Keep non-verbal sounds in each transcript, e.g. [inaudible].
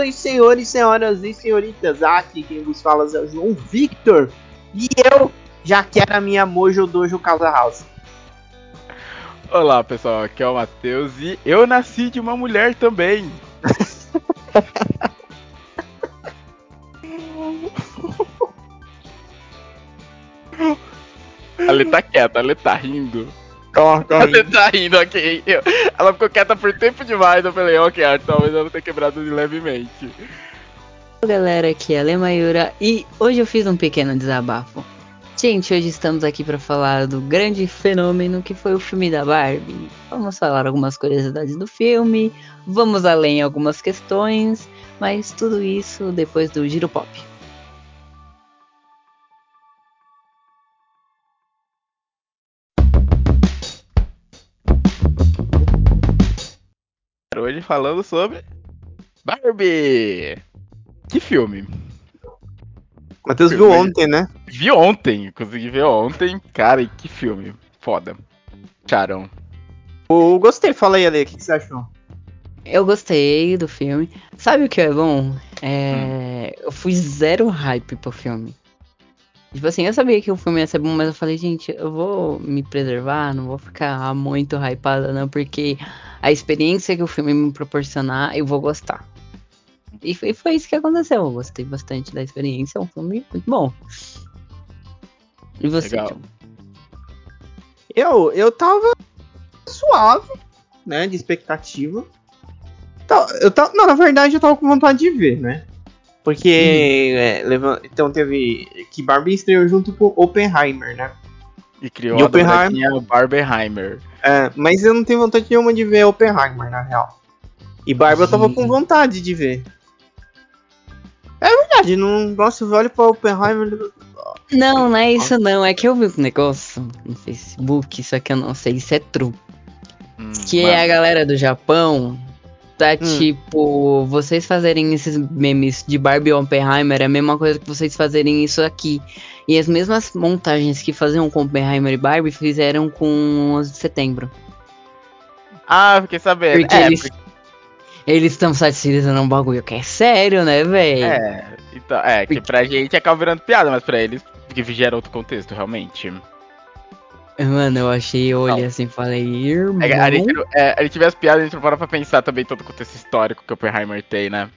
Saudações, senhores, senhoras e senhoritas. Aqui quem vos fala é o João Victor. E eu já quero a minha Mojo Dojo Casa House. Olá pessoal, aqui é o Matheus e eu nasci de uma mulher também. [laughs] Ela tá quieta, ela tá rindo. Corre, Ela tá rindo, ok. Eu- ela ficou quieta por tempo demais. Eu falei, ok, Arthur, talvez ela tenha quebrado de levemente. Olá galera, aqui é a Lemayura e hoje eu fiz um pequeno desabafo. Gente, hoje estamos aqui para falar do grande fenômeno que foi o filme da Barbie. Vamos falar algumas curiosidades do filme, vamos além em algumas questões, mas tudo isso depois do Giro Pop. Hoje falando sobre Barbie. Que filme? Matheus viu ontem, né? Vi ontem, consegui ver ontem. Cara, e que filme. Foda. Charão. Eu gostei, fala aí, Ale, o que, que você achou? Eu gostei do filme. Sabe o que é bom? É... Eu fui zero hype pro filme. Tipo assim, eu sabia que o filme ia ser bom, mas eu falei, gente, eu vou me preservar, não vou ficar muito hypada, não, porque a experiência que o filme me proporcionar, eu vou gostar. E foi, foi isso que aconteceu. Eu gostei bastante da experiência, é um filme muito bom. E você, Legal. Eu, eu tava suave, né, de expectativa. Tá- Eu tava, não, na verdade eu tava com vontade de ver, né? Porque, é, levan- então teve que Barbie estreou junto com Oppenheimer, né? E criou E a Oppenheimer? dobradinha Barbenheimer. É, mas eu não tenho vontade nenhuma de ver Oppenheimer, na real. E Barbie eu tava com vontade de ver. É verdade, não, nossa, eu olho pra Oppenheimer. Não, não é isso não. É que eu vi um negócio no Facebook, só que eu não sei se é true. Hum, Que é a galera do Japão. Tá Hum. tipo, vocês fazerem esses memes de Barbie e Oppenheimer é a mesma coisa que vocês fazerem isso aqui. E as mesmas montagens que faziam com Oppenheimer e Barbie fizeram com os de setembro. Ah, fiquei sabendo. Porque é, eles porque- estão satirizando um bagulho que é sério, né, velho? é, então, é, que pra gente acaba virando piada, mas pra eles que gera outro contexto, realmente. Mano, eu achei, eu olhei assim e falei, irmão. É, a, gente, é, a gente vê as piadas, a gente não para pra pensar também todo o contexto histórico que o Oppenheimer tem, né?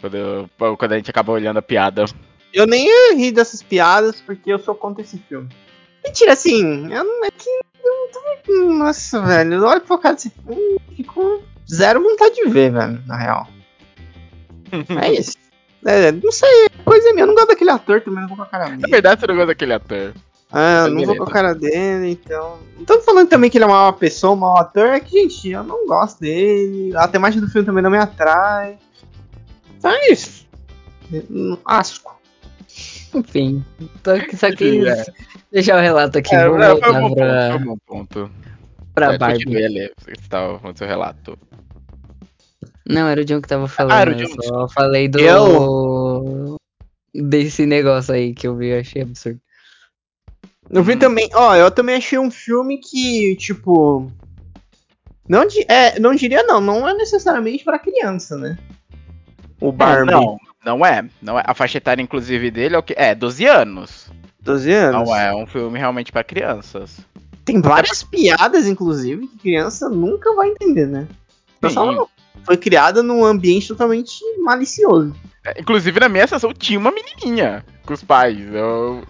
Quando, quando a gente acaba olhando a piada. Eu nem rir dessas piadas porque eu sou contra esse filme. Mentira, assim, eu não é que. Eu não tô. Nossa, velho, eu olho pra cara desse filme e fico com zero vontade de ver, velho, na real. [laughs] É isso. É, não sei, coisa minha, eu não gosto daquele ator também, não vou com a cara Na dele. verdade, você não gosta daquele ator. Ah, Mas não vou com a cara dele, então. Não tô falando também que ele é uma pessoa, um mau ator, é que, gente, eu não gosto dele. A temática do filme também não me atrai. Então é isso. Eu- Asco. Enfim. Tô, só Enfim, quis é. deixar o relato aqui. É, vou é, foi um ponto, pra, foi um bom ponto. pra É, Barbie. continue, você estava falando seu relato. Não, era o John que tava falando. Ah, era o eu John. só falei do. Eu? Desse negócio aí que eu vi, eu achei absurdo. Eu vi Hum. também, ó, eu também achei um filme que, tipo. Não, é, não diria não, não é necessariamente pra criança, né? O Barbie. Não, não é. Não é. A faixa etária, inclusive, dele é o quê? É, 12 anos. 12 anos. Não é um filme realmente pra crianças. Tem várias piadas, inclusive, que criança nunca vai entender, né? Eu Sim. foi criada num ambiente totalmente malicioso. É, Inclusive, na minha sessão tinha uma menininha com os pais. Eu,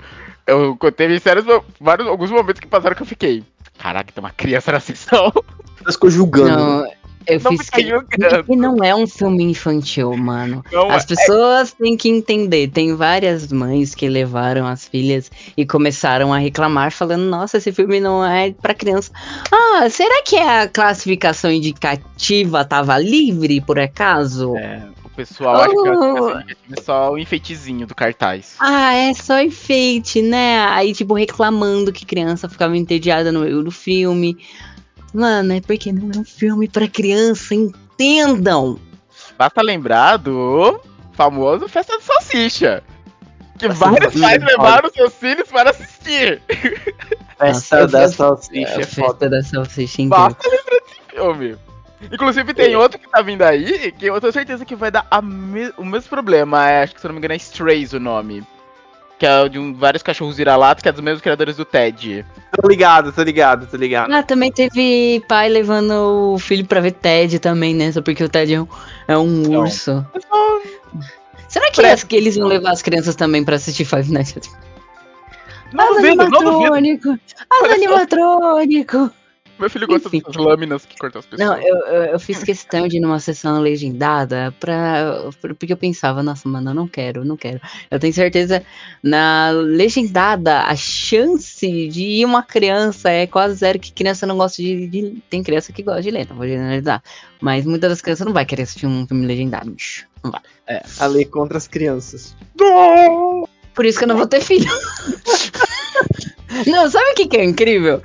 eu teve sérios, vários, alguns momentos que passaram que eu fiquei. Caraca, tem uma criança na sessão. [laughs] Ela ficou julgando. Não, eu Não fiz fica que. não é um filme infantil, mano. Não As é- pessoas têm que entender. Tem várias mães que levaram as filhas e começaram a reclamar, falando: Nossa, esse filme não é pra criança. Ah, será que a classificação indicativa tava livre por acaso? É, pessoal acha que é só o enfeitezinho do cartaz. Ah, é só enfeite, né? Aí, tipo, reclamando que criança ficava entediada no meio do filme. Mano, é porque não é um filme pra criança, entendam! Basta lembrar do famoso Festa de Salsicha. Que Nossa, vários pais levaram seus filhos para assistir. Festa da salsicha festa da salsicha incrível. Basta lembrar desse filme. Inclusive tem outro que tá vindo aí, que eu tenho certeza que vai dar a me- o mesmo problema. É, acho que se eu não me engano é Strays o nome. Que é de um, vários cachorros vira-lata, que é dos mesmos criadores do Ted. Tô ligado, tô ligado, tô ligado. Ah, também teve pai levando o filho pra ver Ted também, né? Só porque o Ted é um, é um Não. urso. Pessoal, Será que, as- que eles vão levar as crianças também pra assistir Five Nights at Não duvido, não duvido. animatrônico! As Olha só. animatrônico! Meu filho gosta Enfim. dessas lâminas que cortam as pessoas. Não, eu, eu, eu fiz questão de ir numa sessão legendada pra, pra- porque eu pensava, nossa, mano, eu não quero, não quero. Eu tenho certeza, na legendada, a chance de ir uma criança é quase zero, que criança não gosta de, de- Tem criança que gosta de ler, não vou generalizar. Mas muitas das crianças não vai querer assistir um filme legendado, bicho. Não vai. A lei contra as crianças. Por isso que eu não vou ter filho. [laughs] não, sabe o que, que é incrível?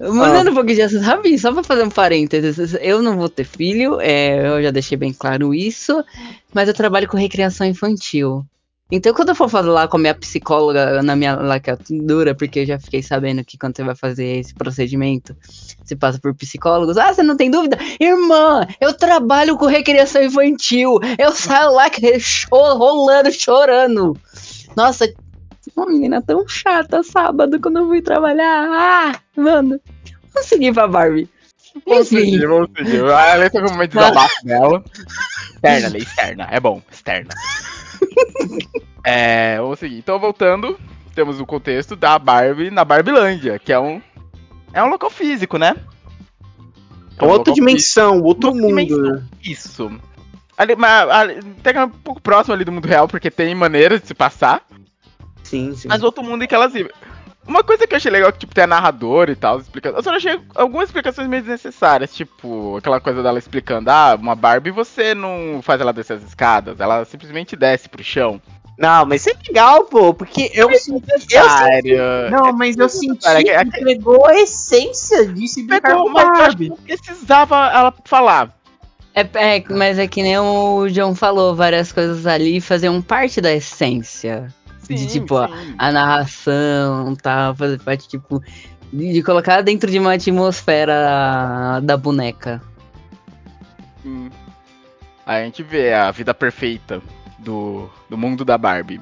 Mudando um pouquinho de assunto, rapidinho, só pra fazer um parênteses. Eu não vou ter filho, é, eu já deixei bem claro isso, mas eu trabalho com recreação infantil. Então, quando eu for falar com a minha psicóloga na minha laqueadura, porque eu já fiquei sabendo que quando você vai fazer esse procedimento, você passa por psicólogos. Ah, você não tem dúvida? Irmã, eu trabalho com recreação infantil. Eu saio lá que- cho- rolando, chorando. Nossa, uma menina tão chata sábado quando eu fui trabalhar. Ah, mano, vamos seguir pra Barbie. Vamos Enfim. seguir, vamos seguir. A tá com uma desabafo dela. Externa, lei externa. É bom, externa. [laughs] é, vamos seguir. Então, voltando, temos o contexto da Barbie na Barbilândia, que é um. É um local físico, né? É um Outra dimensão, outro Outra mundo. dimensão. né? Isso. Ali, mas, ali, pega um pouco próximo ali do mundo real, porque tem maneiras de se passar. Sim, sim. Mas outro mundo em que elas vivem. Uma coisa que eu achei legal é que, tipo, tem a narradora e tal, explicando. Eu só achei algumas explicações meio desnecessárias, tipo, aquela coisa dela explicando, ah, uma Barbie você não faz ela descer as escadas, ela simplesmente desce pro chão. Não, mas isso é legal, pô, porque eu senti. Eu senti Sério. não, mas eu senti Cara, é- que pegou a essência disso e brincar Pegou, com mas eu acho Barbie. precisava ela falar. É, é, mas é que nem o John falou, várias coisas ali faziam parte da essência. De tipo, a, sim. a narração, tal, fazer parte, tipo, de, de colocar dentro de uma atmosfera da boneca. Hum. Aí a gente vê a vida perfeita do, do mundo da Barbie.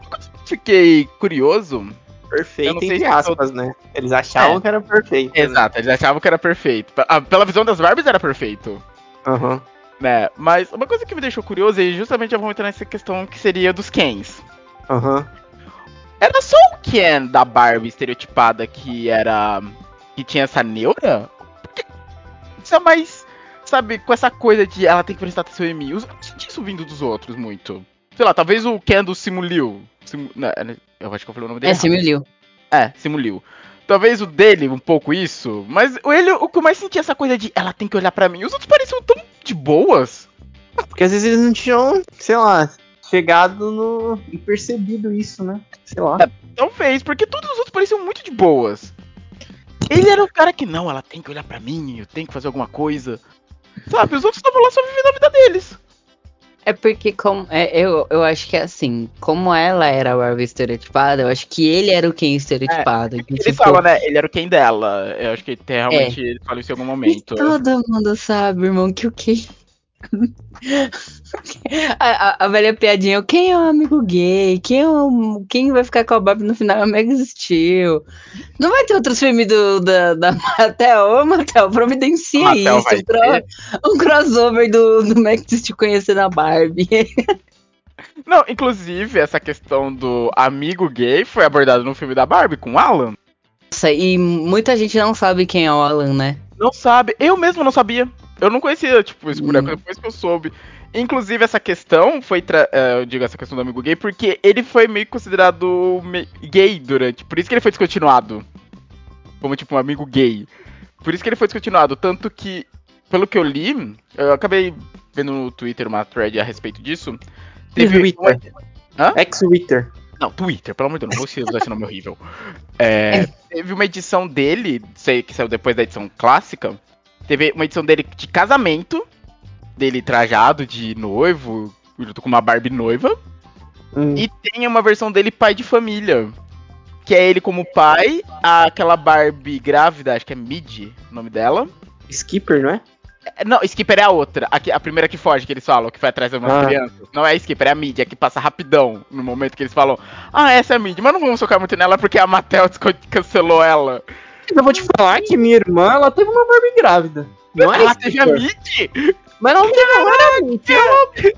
Uma coisa que eu Fiquei curioso. Eu Perfeito, entre aspas, né? Eles achavam É. que era perfeito. né? Exato, eles achavam que era perfeito. Pe- Pela visão das Barbies era perfeito. Aham. Né? Mas uma coisa que me deixou curioso, e justamente eu vou entrar nessa questão que seria dos Kens. Aham. Era só o Ken da Barbie estereotipada que era. que tinha essa neura? Porque isso é mais. Sabe, com essa coisa de ela tem que prestar atenção em mim. Eu não senti isso vindo dos outros muito. Sei lá, talvez o Ken do Simuliu. Simu, né, eu acho que eu falei o nome dele. É, similiu. É, Simuliu. Talvez o dele um pouco isso, mas o ele o que eu mais senti é essa coisa de ela tem que olhar pra mim. Os outros pareciam tão de boas. Porque às vezes eles não tinham, sei lá, chegado no. e percebido isso, né? Sei lá. Talvez, porque todos os outros pareciam muito de boas. Ele era o cara que não, ela tem que olhar pra mim, eu tenho que fazer alguma coisa. Sabe, os outros estavam lá só vivendo a vida deles. É porque como, é, eu, eu acho que é assim, como ela era a Barbie estereotipada, eu acho que ele era o Ken estereotipado. que, Ele tipo, fala, né? Ele era o quem dela. Eu acho que tem, realmente ele fala isso em algum E momento. todo mundo sabe, irmão, que o Ken. A, a, a velha piadinha, quem é o amigo gay? Quem, é o, quem vai ficar com a Barbie no final é o Meg Steel. Não vai ter outros filmes do, da, da Mattel? Ô, Mattel, providencia isso. Um, cro- um crossover do, do Meg Steel conhecendo a Barbie. [laughs] Não, inclusive, essa questão do amigo gay foi abordada no filme da Barbie com o Alan. Nossa, e muita gente não sabe quem é o Alan, né? Não sabe. Eu mesmo não sabia. Eu não conhecia, tipo, esse boneco Hum. depois que eu soube. Inclusive, essa questão foi. tra- eh, eu digo essa questão do amigo gay, porque ele foi meio considerado gay durante. Por isso que ele foi descontinuado. Como, tipo, um amigo gay. Por isso que ele foi descontinuado. Tanto que, pelo que eu li, eu acabei vendo no Twitter uma thread a respeito disso. Teve. Twitter. Hã? Ex-Twitter. Não, Twitter, pelo amor de Deus, não vou usar esse nome horrível. [laughs] É, teve uma edição dele, sei que saiu depois da edição clássica. Teve uma edição dele de casamento, dele trajado de noivo, junto com uma Barbie noiva. Hum. E tem uma versão dele pai de família. Que é ele como pai, aquela Barbie grávida, acho que é Mid o nome dela. Skipper, não é? Não, Skipper é a outra. A, que- a primeira que foge, que eles falam, que foi atrás de umas Ah. crianças. Não é a Skipper, é a Mid, é que passa rapidão no momento que eles falam. Ah, essa é a Mid, mas não vamos focar muito nela porque a Mattel [laughs] cancelou ela. Eu vou te falar que minha irmã, ela teve uma Barbie grávida. Não é ela isso, teve a. Mid? Mas não teve era a ela-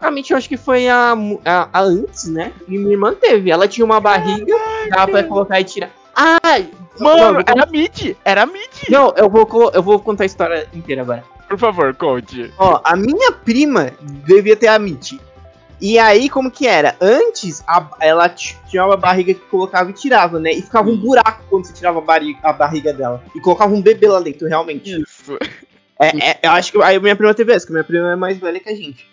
A Mitch eu acho que foi a, a, a antes, né? E minha irmã teve. Ela tinha uma barriga, dava pra colocar e tirar. Ai! Mano, não, era a Mid, era a Mid. não, eu vou, eu vou contar a história inteira agora. Por favor, conte. Ó, a minha prima devia ter a Mitch. E aí, como que era? Antes, a- ela tinha uma barriga que colocava e tirava, né? E ficava um buraco quando você tirava a, barriga, a barriga dela. E colocava um bebê lá dentro, realmente. Isso. É, é, eu acho que aí minha prima teve essa, que minha prima é mais velha que a gente.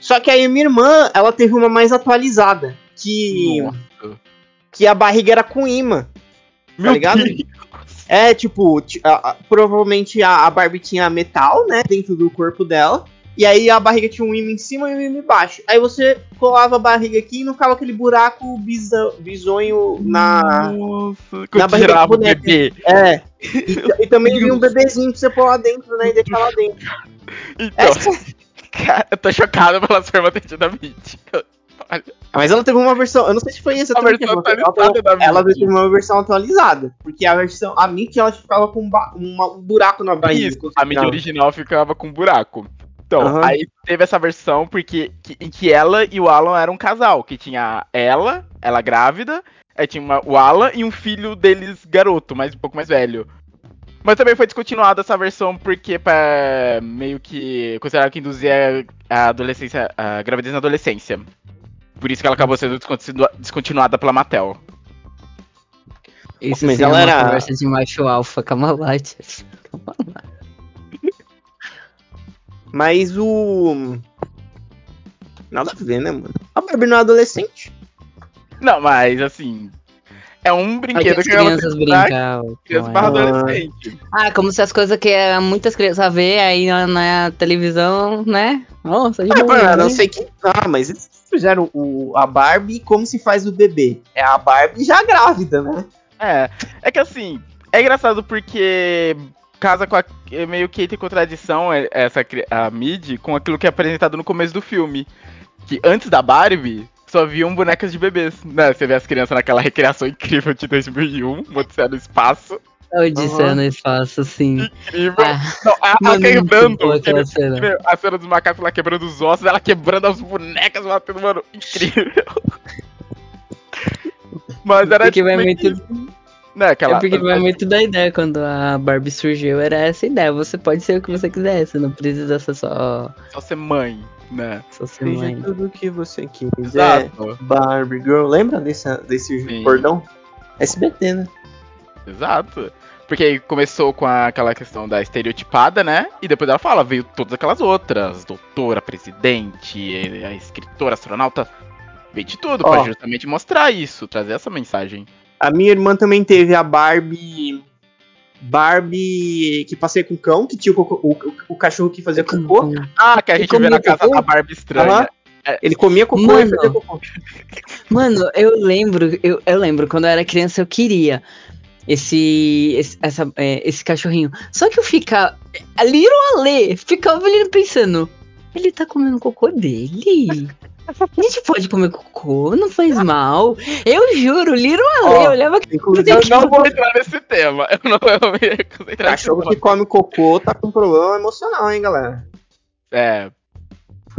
Só que aí minha irmã, ela teve uma mais atualizada. Que, Nossa. que a barriga era com imã. Meu ligado? Deus. É, tipo, ti- a- a- provavelmente a, a Barbie tinha metal, né, dentro do corpo dela. E aí a barriga tinha um imã em cima e um imã embaixo. Aí você colava a barriga aqui e não ficava aquele buraco bisa- bizonho na. Nossa, na barriga tirava do o boneco. bebê. É. E, e também vinha um bebezinho pra você pôr lá dentro, né, e deixar lá dentro. Então, Essa- [laughs] cara, eu tô chocado pela sua irmã ter tido a. Olha, Mas ela teve uma versão, eu não sei se foi exatamente versão ela, ela, da teve uma versão atualizada, porque a versão, a Mickey ela ficava com um, ba- uma- um buraco na barriga. Isso, a tirava. original ficava com buraco. Então, Aham. aí teve essa versão porque que- em que ela e o Alan eram um casal, que tinha ela, ela grávida, aí tinha uma- o Alan e um filho deles garoto, mas um pouco mais velho. Mas também foi descontinuada essa versão porque pra meio que consideraram que induzia a adolescência, a gravidez na adolescência. Por isso que ela acabou sendo descontinua- descontinuada pela Mattel. Isso Mas é ela uma era- conversa de macho alfa, calma lá, tia. Calma lá. Mas o. Nada a ver, né, mano? A Barbie não é adolescente. Não, mas assim, é um brinquedo as que ela crianças brincam. criança barra ela. adolescente. Ah, como se as coisas que é, muitas crianças vê aí na, na televisão, né? Nossa, de Ah, boa, mano, a não né? sei que. Ah, mas eles fizeram o, a Barbie como se faz o bebê. É a Barbie já grávida, né? É, é que assim, é engraçado porque casa com a, é meio que entra em contradição é, essa a mid com aquilo que é apresentado no começo do filme. Que antes da Barbie só viam bonecas de bebês. Né? Você vê as crianças naquela recriação incrível de 2001, Odisseia no espaço. Odisseia Aham. no espaço, sim. Incrível. Ah, Não, a, a quebrando. aquela cena. a cena dos macacos lá quebrando os ossos, ela quebrando as bonecas, batendo, mano, incrível. [laughs] Mas era Porque vai meio que- muito, Né, aquela, é porque vai muito da ideia. Quando a Barbie surgiu, era essa ideia. Você pode ser o que você quiser, você não precisa ser só, só ser mãe, né? só ser Seja mãe. tudo o que você quiser. Exato. Barbie Girl. Lembra desse, desse Sim. cordão? SBT, né? Exato. Porque aí começou com a- aquela questão da estereotipada, né? E depois ela fala, veio todas aquelas outras. Doutora, presidente, a escritora, astronauta. Veio de tudo, Ó. pra justamente mostrar isso, trazer essa mensagem. A minha irmã também teve a Barbie. Barbie que passei com cão, que tinha o, o, o cachorro que fazia cocô. Ah, que a gente vê comia na casa cocô? da Barbie estranha. Aham. Ele comia cocô Mano. e fazia cocô. Mano, eu lembro, eu, eu lembro, quando eu era criança eu queria esse, esse, essa, é, esse cachorrinho. Só que eu ficava. A Little Ale ficava olhando pensando. Ele tá comendo cocô dele? A gente pode comer cocô, não faz mal. Eu juro, Little Ale Ó, olhava que. Eu não vou entrar nesse tema. Eu não eu me recuso a entrar nesse cachorro que come cocô tá com problema emocional, hein, galera? É,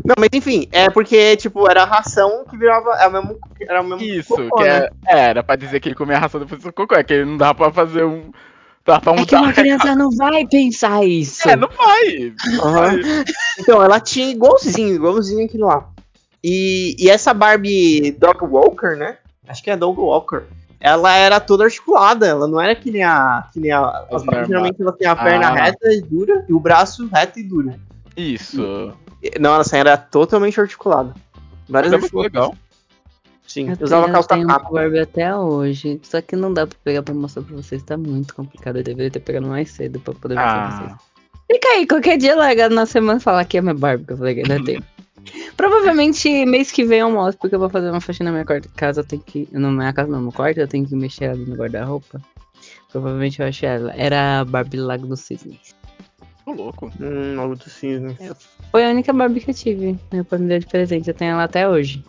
Não, mas enfim, é porque, tipo, era a ração que virava. Era o mesmo, era o mesmo isso. cocô, que né? é, é, era pra dizer que ele comia a ração depois do cocô. É que não dava pra fazer um. Pra É que uma mudar. criança não vai pensar isso. É, não vai. Aham. Então, ela tinha igualzinho, igualzinho aquilo lá. E, e essa Barbie Dog Walker, né? Acho que é Dog Walker. Ela era toda articulada, ela não era que nem a. Que nem a, as geralmente ela tem a perna Ah. reta e dura e o braço reto e duro. Isso. Não, ela assim, era totalmente articulada. Várias Mas é muito legal. Sim, Eu usava tenho- calça tenho capa. Barbie até hoje. Só que não dá pra pegar pra mostrar pra vocês. Tá muito complicado. Eu deveria ter pegado mais cedo pra poder mostrar pra vocês. Ah, Fica aí, qualquer dia largado na semana falar que é minha Barbie, que eu falei que ainda [laughs] tem. Provavelmente mês que vem eu mostro, porque eu vou fazer uma faxina na minha casa, eu tenho que. Na minha casa não, no quarto, eu tenho que mexer ali no guarda-roupa. Provavelmente eu achei ela. Era a Barbie Lago dos Cisnes. Ô, louco. Hum, Naruto Cisne. Foi a única Barbie que eu tive. Meu pai me deu de presente. Eu tenho ela até hoje.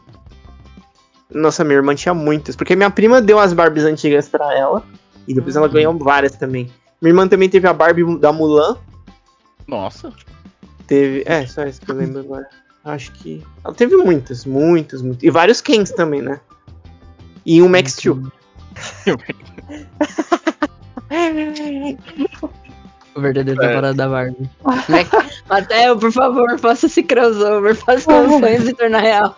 Nossa, minha irmã tinha muitas. Porque minha prima deu as Barbies antigas pra ela. E depois ela ganhou várias também. Minha irmã também teve a Barbie da Mulan. Nossa. Teve. É, só isso que eu lembro agora. Acho que. Ela teve muitas, muitas, muitas. E vários Kens também, né? E um Max Steel. [laughs] O verdadeiro É. temporada da Barbie. [laughs] Matheus, por favor, faça esse crossover. Faça os sonhos se tornar real.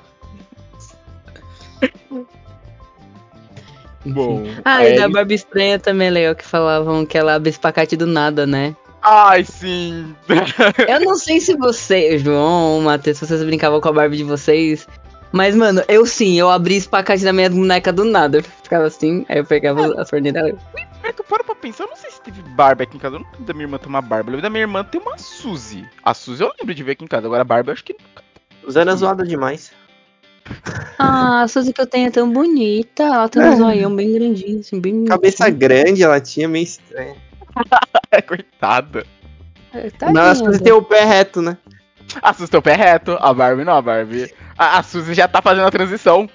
Bom. Ah, é e da isso. Barbie estranha também é legal que falavam que ela abre espacate do nada, né? Ai, sim. Eu não sei se você, João, Matheus, se vocês brincavam com a Barbie de vocês. Mas, mano, eu sim, eu abri espacate da minha boneca do nada. Eu ficava assim, aí eu pegava a fornilha dela. É que eu paro pra pensar, eu não sei se teve Barbie aqui em casa. Eu não lembro da minha irmã ter uma Barbie. Eu lembro da minha irmã ter uma Suzy. A Suzy eu lembro de ver aqui em casa. Agora a Barbie eu acho que nunca. Zé era zoada demais. [laughs] Ah, a Suzy que eu tenho é tão bonita. Ela tem um zoião bem grandinho, assim, bem. Cabeça grande ela tinha, meio estranha. [laughs] Coitada. Tá Não, as coisas tem o pé reto, né? A Suzy tem o pé reto. A Barbie não, a Barbie. A, a Suzy já tá fazendo a transição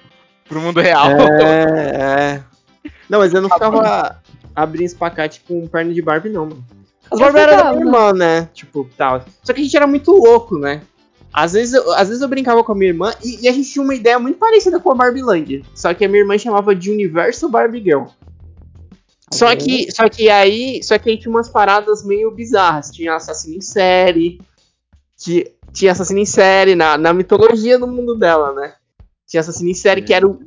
pro mundo real. É, [laughs] é. Não, mas eu não ficava abrindo espacate com perna de Barbie, não, mano. As Barbie eram da minha irmã, né? Tipo, tal. Só que a gente era muito louco, né? Às vezes, eu, às vezes eu brincava com a minha irmã e, e a gente tinha uma ideia muito parecida com a Barbieland. Só que a minha irmã chamava de Universo Barbie Girl. Só que, só que aí, só que aí tinha umas paradas meio bizarras. Tinha assassino em série, que tinha assassino em série na, na mitologia do mundo dela, né? Tinha assassino em série que era o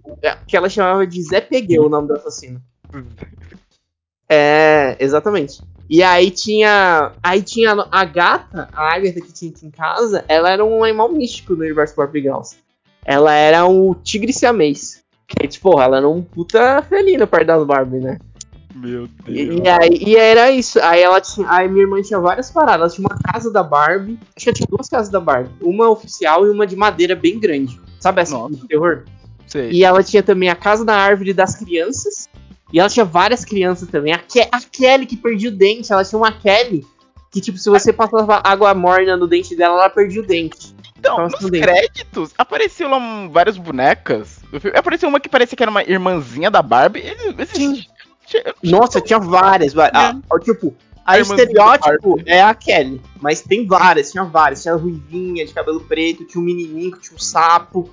que ela chamava de Zé Pegueu, o nome do assassino. [laughs] É, exatamente. E aí tinha. Aí tinha a gata, a Agatha que tinha aqui em casa, ela era um animal místico no universo Barbie Girls. Ela era o tigre siamês. Que, tipo, ela era um puta felino perto das Barbie, né? Meu Deus. E, e aí, e era isso. Aí ela tinha. Aí minha irmã tinha várias paradas. Ela tinha uma casa da Barbie. Acho que ela tinha duas casas da Barbie. Uma oficial e uma de madeira bem grande. Sabe essa Nossa. de terror? Sei. E ela tinha também a casa da árvore das crianças. E ela tinha várias crianças também. A, Ke a Kelly que perdia o dente. Ela tinha uma Kelly que, tipo, se você passava água morna no dente dela, ela perdia o dente. Então, Tava nos créditos, apareceu lá várias bonecas. Apareceu uma que parecia que era uma irmãzinha da Barbie. Ele, existe. Nossa, tinha várias. va- a- a- tipo, a, estereótipo é a Kelly. Mas tem várias, tinha várias. Tinha a ruivinha de cabelo preto, tinha um menininho que tinha um sapo.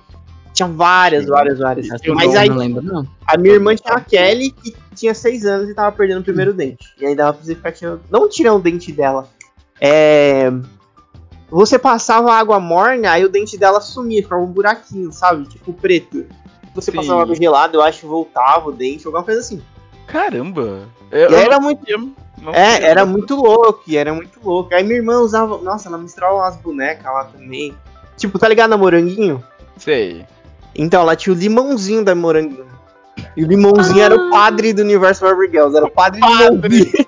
Tinha várias, várias, várias. Eu Mas não, aí, não lembro, não. a minha irmã tinha a Kelly, que tinha seis anos e tava perdendo o primeiro dente. E aí dava pra você ficar tirando. Não tirando o dente dela. É. Você passava água morna, aí o dente dela sumia, ficava um buraquinho, sabe? Tipo preto. Você Sim. passava água gelada, eu acho voltava o dente, alguma coisa assim. Caramba. Eu, E eu era muito. É, era muito louco, e era muito louco. Aí minha irmã usava. Nossa, ela misturava umas bonecas lá também. Tipo, tá ligado na moranguinho? Sei. Então, ela tinha o limãozinho da moranguinho. E o limãozinho era o padre do universo Barbie Girls. Era o padre, Padre. limãozinho.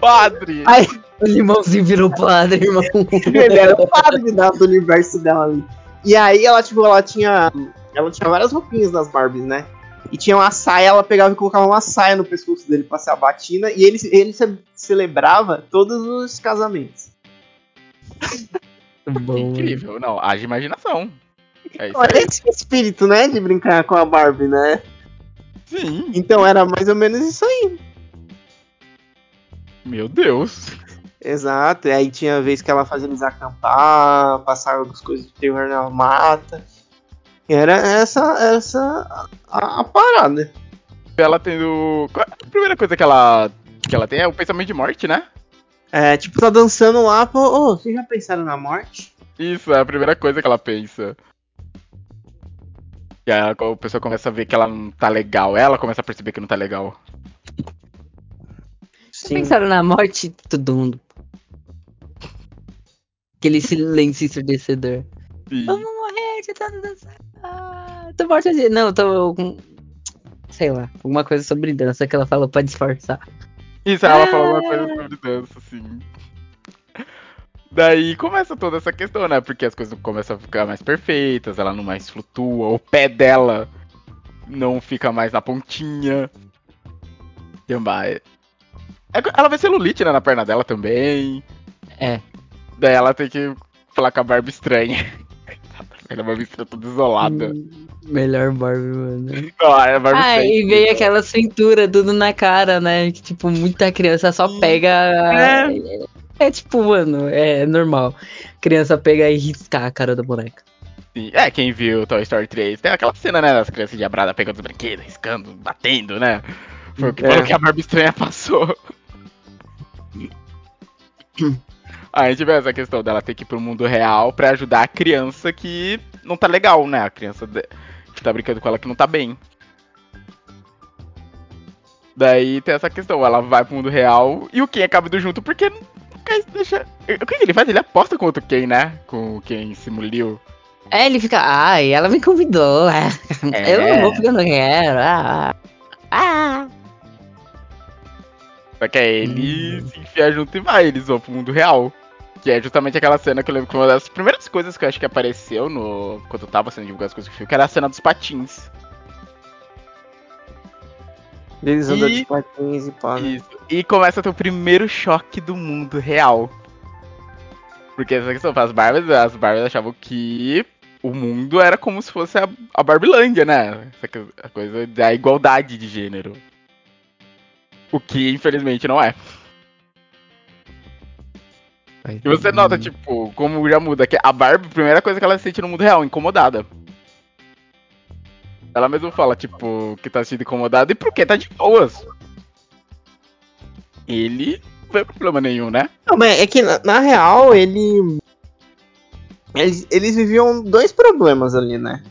Padre. Aí O limãozinho virou padre, irmão. ele era o padre da- do universo dela ali. E aí ela, tipo, ela tinha. Ela tinha várias roupinhas das Barbies, né? E tinha uma saia, ela pegava e colocava uma saia no pescoço dele pra ser a batina. E ele, ele ce- celebrava todos os casamentos. [laughs] Bom, Incrível. Não, haja imaginação. É isso Olha aí. esse espírito, né? De brincar com a Barbie, né? Sim. Então era mais ou menos isso aí. Meu Deus. Exato. E aí tinha vez que ela fazia eles acampar, passar algumas coisas de terror na mata. E era essa, essa a, a parada. Ela tendo. A primeira coisa que ela, que ela tem é o pensamento de morte, né? É, tipo, tá dançando lá, pô, ô, vocês já pensaram na morte? Isso, é a primeira coisa que ela pensa. E aí o pessoal começa a ver que ela não tá legal. Ela começa a perceber que não tá legal. Sim. Pensaram na morte de todo mundo. Aquele silêncio ensurdecedor. Sim. Vamos de todas as. Ah, tô morta de. Não, tô com. Sei lá, alguma coisa sobre dança que ela falou pra disfarçar. Isso, ela Ah. alguma coisa sobre dança, assim. Daí começa toda essa questão, né? Porque as coisas começam a ficar mais perfeitas, ela não mais flutua, o pé dela não fica mais na pontinha. Vai- É ela vai celulite, né, na perna dela também. É. Daí ela tem que falar com a Barbie estranha. Coitada, a Barbie estranha toda isolada. Hum, Melhor Barbie, mano. Não, [laughs] é a Barbie Ah, estranha. e veio aquela cintura tudo na cara, né? Que, tipo, muita criança só pega. É. É. tipo, mano, é normal. Criança pega e riscar a cara da boneca. Sim. É, quem viu Toy Story 3, tem aquela cena, né, das crianças de abrada pegando os brinquedos, riscando, batendo, né? Foi o que É. que a Barbie estranha passou. [laughs] Aí a gente vê essa questão dela ter que ir pro mundo real pra ajudar a criança que não tá legal, né? A criança que tá brincando com ela que não tá bem. Daí tem essa questão, ela vai pro mundo real e o Ken acaba indo junto porque quer deixar. O que ele faz? Ele aposta com outro Ken, né? Com o Ken Simuliu. É, ele fica, ai, ela me convidou. é. É. Eu não vou porque eu não quero. Ah, ah. Só que aí ele Hum. se enfia junto e vai, eles vão pro mundo real. Que é justamente aquela cena que eu lembro que uma das primeiras coisas que eu acho que apareceu no. Quando eu tava sendo divulgado as coisas do filme, que era a cena dos patins. Eles andam E- de patins e pá. né? Isso. E começa a ter o primeiro choque do mundo real. Porque essa questão, as Barbies, as Barbies achavam que o mundo era como se fosse a, a Barbilândia, né? Essa a coisa da igualdade de gênero. O que infelizmente não é. E você nota, tipo, como já muda, que a Barbie, a primeira coisa que ela sente no mundo real, incomodada. Ela mesma fala, tipo, que tá sendo incomodada e por que tá de boas. Ele não vê problema nenhum, né? Não, mas é que na, na real ele. Eles, eles viviam dois problemas ali, né?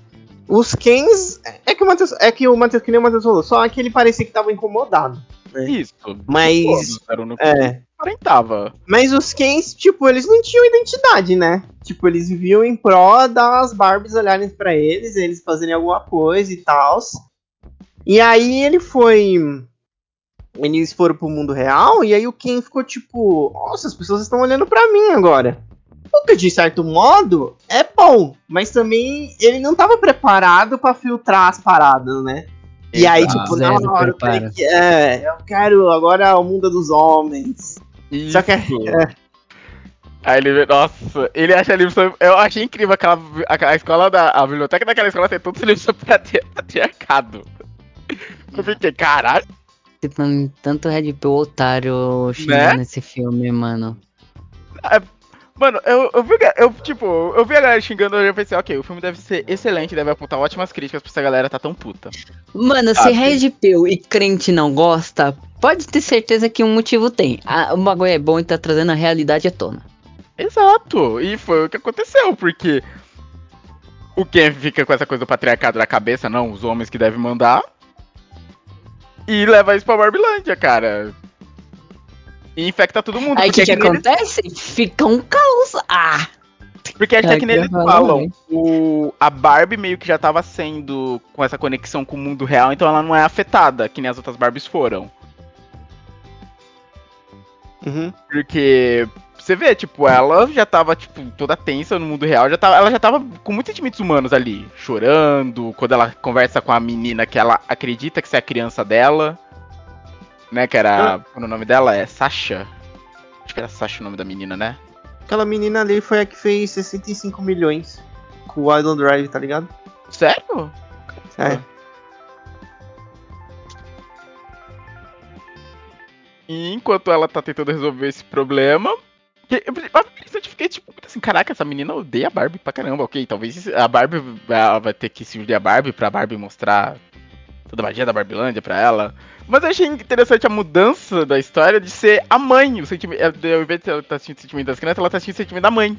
Os Kens. É que o Matheus. É que o Matheus, que nem o Matheus falou, só que ele parecia que tava incomodado. É. Isso. Mas. Todos É. aparentava. Mas os Kens, tipo, eles não tinham identidade, né? Tipo, eles viviam em pró das Barbies olharem pra eles, eles fazerem alguma coisa e tal. E aí ele foi. Eles foram pro mundo real, e aí o Ken ficou tipo: Nossa, as pessoas estão olhando pra mim agora. O que de certo modo é bom, mas também ele não tava preparado pra filtrar as paradas, né? E aí, Exato. tipo, na hora eu falei que, é, eu quero agora o mundo dos homens. Só que [laughs] é, Isso. Aí ele vê, nossa, ele acha livro sobre. Eu achei incrível aquela, aquela escola da. A biblioteca daquela escola ter todos os livros sobre patri- patriarcado. Eu fiquei, caralho. Tem tanto Red Pill otário Né? xingando nesse filme, mano. Mano, eu, eu vi, a- eu, tipo, eu vi a galera xingando e eu pensei, ok, o filme deve ser excelente, deve apontar ótimas críticas pra essa galera tá tão puta. Mano, se Ah, Red Pill e crente não gosta, pode ter certeza que um motivo tem. Ah, o bagulho é bom e tá trazendo a realidade à tona. Exato, e foi o que aconteceu, porque o Ken fica com essa coisa do patriarcado na cabeça, não, os homens que devem mandar, e leva isso pra Barbilândia, cara. E infecta todo mundo, Aí o porque, que, que que nem eles- acontece? Fica um caos. Ah! porque até É, que nem que eu eles ia falar, falam, o, a Barbie meio que já tava sendo com essa conexão com o mundo real, então ela não é afetada, que nem as outras Barbies foram. Uhum. Porque você vê, tipo, ela já tava, tipo, toda tensa no mundo real, já tava, ela já tava com muitos sentimentos humanos ali, chorando, quando ela conversa com a menina que ela acredita que é a criança dela, né, que era, o nome dela é Sasha, acho que era Sasha o nome da menina, né? Aquela menina ali foi a que fez 65 milhões com o on Drive, tá ligado? Sério? É. E enquanto ela tá tentando resolver esse problema. Eu fiquei tipo assim, caraca, essa menina odeia a Barbie pra caramba, ok? Talvez a Barbie ela vai ter que se unir a Barbie pra Barbie mostrar toda a magia da Barbilândia pra ela. Mas eu achei interessante a mudança da história de ser a mãe. O sentimento, ao invés de ela estar sentindo o sentimento das crianças, ela tá sentindo o sentimento da mãe.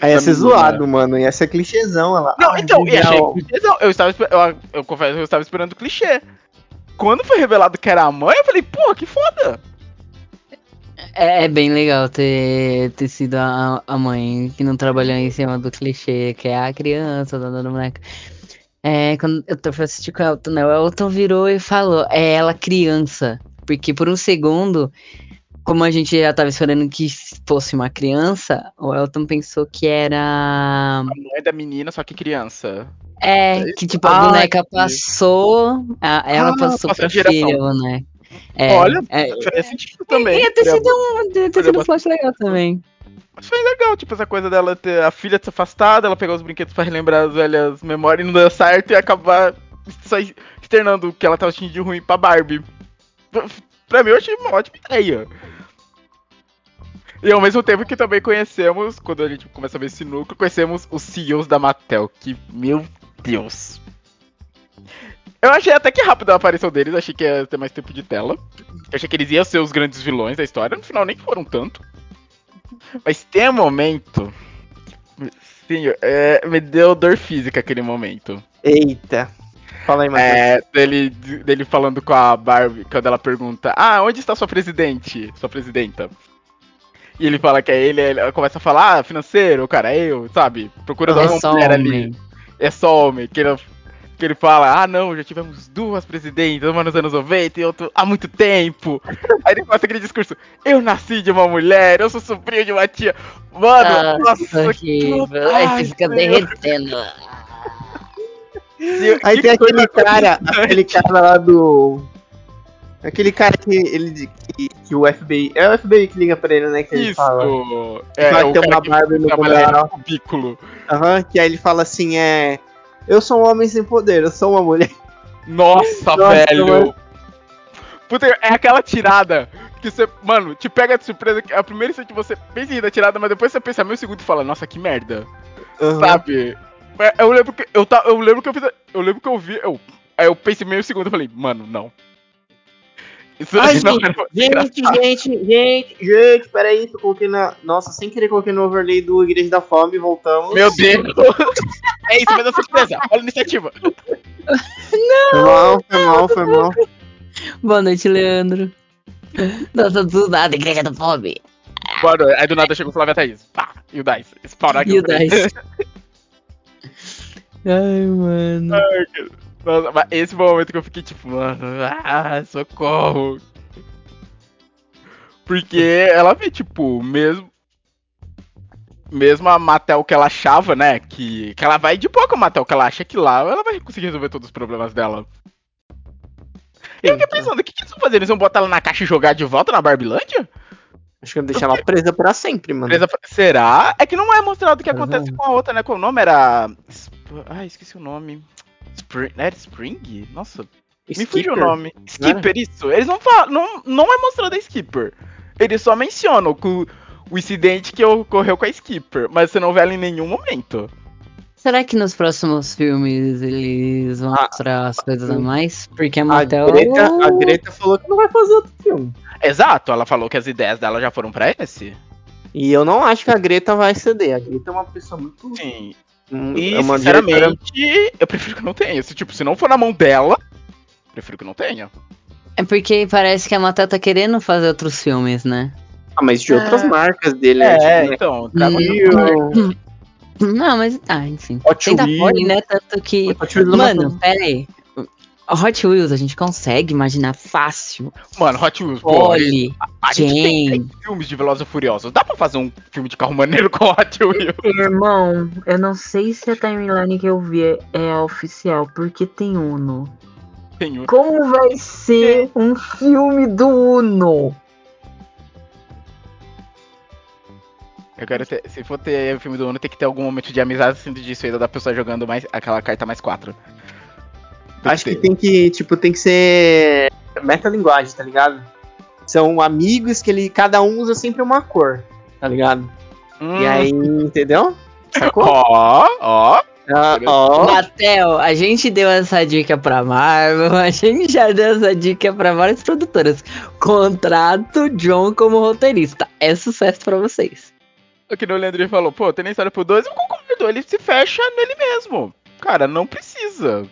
Aí ia ser zoado, mano. Ia ser clichêzão. Ela, Não, "Ai, então, achei ao- clichêzão. Eu estava eu, eu confesso que eu estava esperando o clichê. Quando foi revelado que era a mãe, eu falei, pô, que foda. É, é bem legal ter, ter sido a, a mãe que não trabalhou em cima do clichê, que é a criança, da dona boneca. É, quando eu tô assistir com o Elton, né? O Elton virou e falou, é ela criança. Porque por um segundo, como a gente já tava esperando que fosse uma criança, o Elton pensou que era. A mãe da menina, só que criança. É, que tipo, a Ah, boneca entendi. passou. a- ela Ah, passou filha, a boneca. É, Olha, é, Faz sentido também. ia ter sido um, ter sido um plot legal também. Mas foi legal, tipo, essa coisa dela ter a filha se afastada, ela pegar os brinquedos pra relembrar as velhas memórias e não dar certo e acabar só externando o que ela tava sentindo de ruim pra Barbie. Pra mim, eu achei uma ótima ideia. E ao mesmo tempo que também conhecemos, quando a gente começa a ver esse núcleo, conhecemos os CEOs da Mattel, que, meu Deus. Eu achei até que rápido a aparição deles, achei que ia ter mais tempo de tela. Eu achei que eles iam ser os grandes vilões da história, no final nem foram tanto. Mas tem um momento. Sim, é, me deu dor física aquele momento. Eita. Fala aí, Matheus. É, dele, dele falando com a Barbie, quando ela pergunta: Ah, onde está sua presidente? Sua presidenta? E ele fala que é ele, ela começa a falar: Ah, financeiro, cara, é eu, sabe? Procura É uma só mulher homem. ali. É só homem. Que ele, que ele fala: Ah, não, já tivemos duas presidentas, uma nos anos 90 e outra há muito tempo. Aí ele começa aquele discurso: Eu nasci de uma mulher, eu sou sobrinho de uma tia. Mano, nossa, que. Ai, vontade, fica derretendo. Aí que tem aquele cara, [laughs] aquele cara lá do. Aquele cara que ele que, que o FBI. É o FBI que liga pra ele, né? Que ele Isso. fala. É, Vai o ter cara uma que no funeral. no cubículo. Aham, que aí ele fala assim, é. Eu sou um homem sem poder, eu sou uma mulher. Nossa, Nossa, velho. mano. Puta, é aquela tirada que você, mano, te pega de surpresa. que A primeira instante você pensa em ir da tirada, mas depois você pensa meio segundo e fala, nossa, que merda. Aham. Sabe? É, Eu lembro que eu, ta- eu lembro que eu fiz. Eu lembro que eu vi. Eu, aí eu pensei meio segundo e falei, mano, não. Isso Ai, não gente, era gente, gente, gente, gente, peraí, que eu coloquei na. Nossa, sem querer coloquei no overlay do Igreja da Fome, voltamos. Meu Deus! [laughs] é isso, mas é surpresa. Olha a iniciativa. Foi mal, foi mal, foi mal. Boa noite, Leandro. Nossa, do nada, igreja do fome. Mano, aí do nada chegou o Flávio Thaís. Pá, e o Dice. Spawnar aqui. E o Dice. [laughs] Ai, mano. Nossa, mas esse foi o momento que eu fiquei tipo, mano, ah, socorro. Porque ela vê, tipo, mesmo. Mesmo a Mattel que ela achava, né? Que, que ela vai de boa com a Mattel, que ela acha que lá ela vai conseguir resolver todos os problemas dela. E eu fiquei pensando, o que, que eles vão fazer? Eles vão botar ela na caixa e jogar de volta na Barbilândia? Acho que eu deixar ela presa pra sempre, mano. Presa pra- Será? É que não é mostrado o que acontece Uhum. com a outra, né? Qual o nome era. Ah, esqueci o nome. Spring... Era Spring? Nossa, me fugiu o Skipper. nome. Skipper, isso. Eles não falam. Não, não é mostrado a Skipper. Eles só mencionam o, o incidente que ocorreu com a Skipper. Mas você não vê ela em nenhum momento. Será que nos próximos filmes eles vão Ah, mostrar as coisas a mais? Porque a A Mattel... Greta, a Greta falou que não vai fazer outro filme. Exato, ela falou que as ideias dela já foram pra esse. E eu não acho que a Greta vai ceder. A Greta é uma pessoa muito. Sim. Hum, E, é uma sinceramente, diretora- eu prefiro que não tenha. Se, tipo, se não for na mão dela, prefiro que não tenha. É porque parece que a Mattel tá querendo fazer outros filmes, né? Ah, mas de outras É. marcas dele, né? É, Tipo, né? então. cada- Hum. Não, mas... Ah, enfim. Hot Tem da Wheels. Pony, né? Tanto que... É Mano, pera aí. Hot Wheels a gente consegue imaginar fácil. Mano, Hot Wheels, pô. Polly, A gente tem filmes de Velozes e Furiosos. Dá pra fazer um filme de carro maneiro com Hot Wheels? Irmão, eu não sei se a timeline que eu vi é, é oficial, porque tem Uno. Tem um. Como vai ser um filme do Uno? Eu quero ter, se for ter o filme do Uno, tem que ter algum momento de amizade sendo disso aí da pessoa jogando mais aquela carta mais quatro. Acho que tem que, tipo, tem que ser metalinguagem, tá ligado? São amigos que ele, cada um usa sempre uma cor, tá ligado? Hum, E aí, entendeu? Sacou? Ó, ó. Ah, ó. Mattel, a gente deu essa dica pra Marvel, a gente já deu essa dica pra várias produtoras. Contrato John como roteirista. É sucesso pra vocês. O que o Leandro falou, pô, tem nem história pro dois, eu concordo, ele se fecha nele mesmo. Cara, não precisa.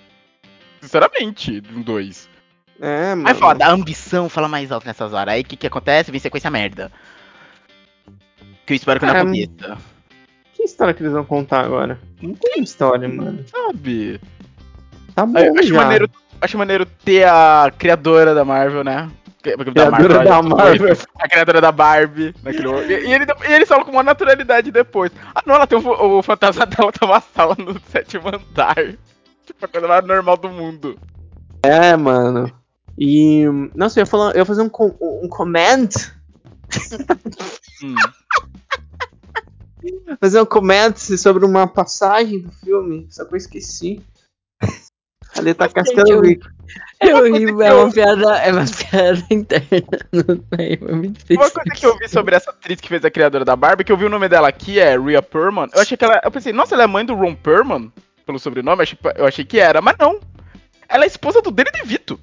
Sinceramente, um dois. É, mano. Aí foda, a ambição fala mais alto nessas horas. Aí o que que acontece? Vem sequência merda. Que eu espero que não É, aconteça. Que história que eles vão contar agora? Não tem história, mano. Sabe? Tá bom, Eu acho, já. maneiro, acho maneiro ter a criadora da Marvel, né? Que- Criadora da olha, Marvel. A criadora da Barbie. Naquele... E, e ele, e ele fala com uma naturalidade depois. Ah, não, ela tem um, o, o fantasma dela tá uma sala no sétimo andar. [laughs] Tipo, a coisa mais normal do mundo. É, mano. E. Nossa, eu ia, falar, eu ia fazer um, com- um comment. [laughs] Hum. Fazer um comment sobre uma passagem do filme, só que eu esqueci. Ali tá cascando o bico. Eu ri, é uma piada, é uma piada interna. [laughs] Não sei, foi muito Uma coisa que eu vi sobre essa atriz que fez a criadora da Barbie, que eu vi o nome dela aqui, é Rhea Perlman. Eu achei que ela. Eu pensei, nossa, ela é mãe do Ron Perlman? Pelo sobrenome, eu achei, que era, mas não. Ela é esposa do Danny DeVito.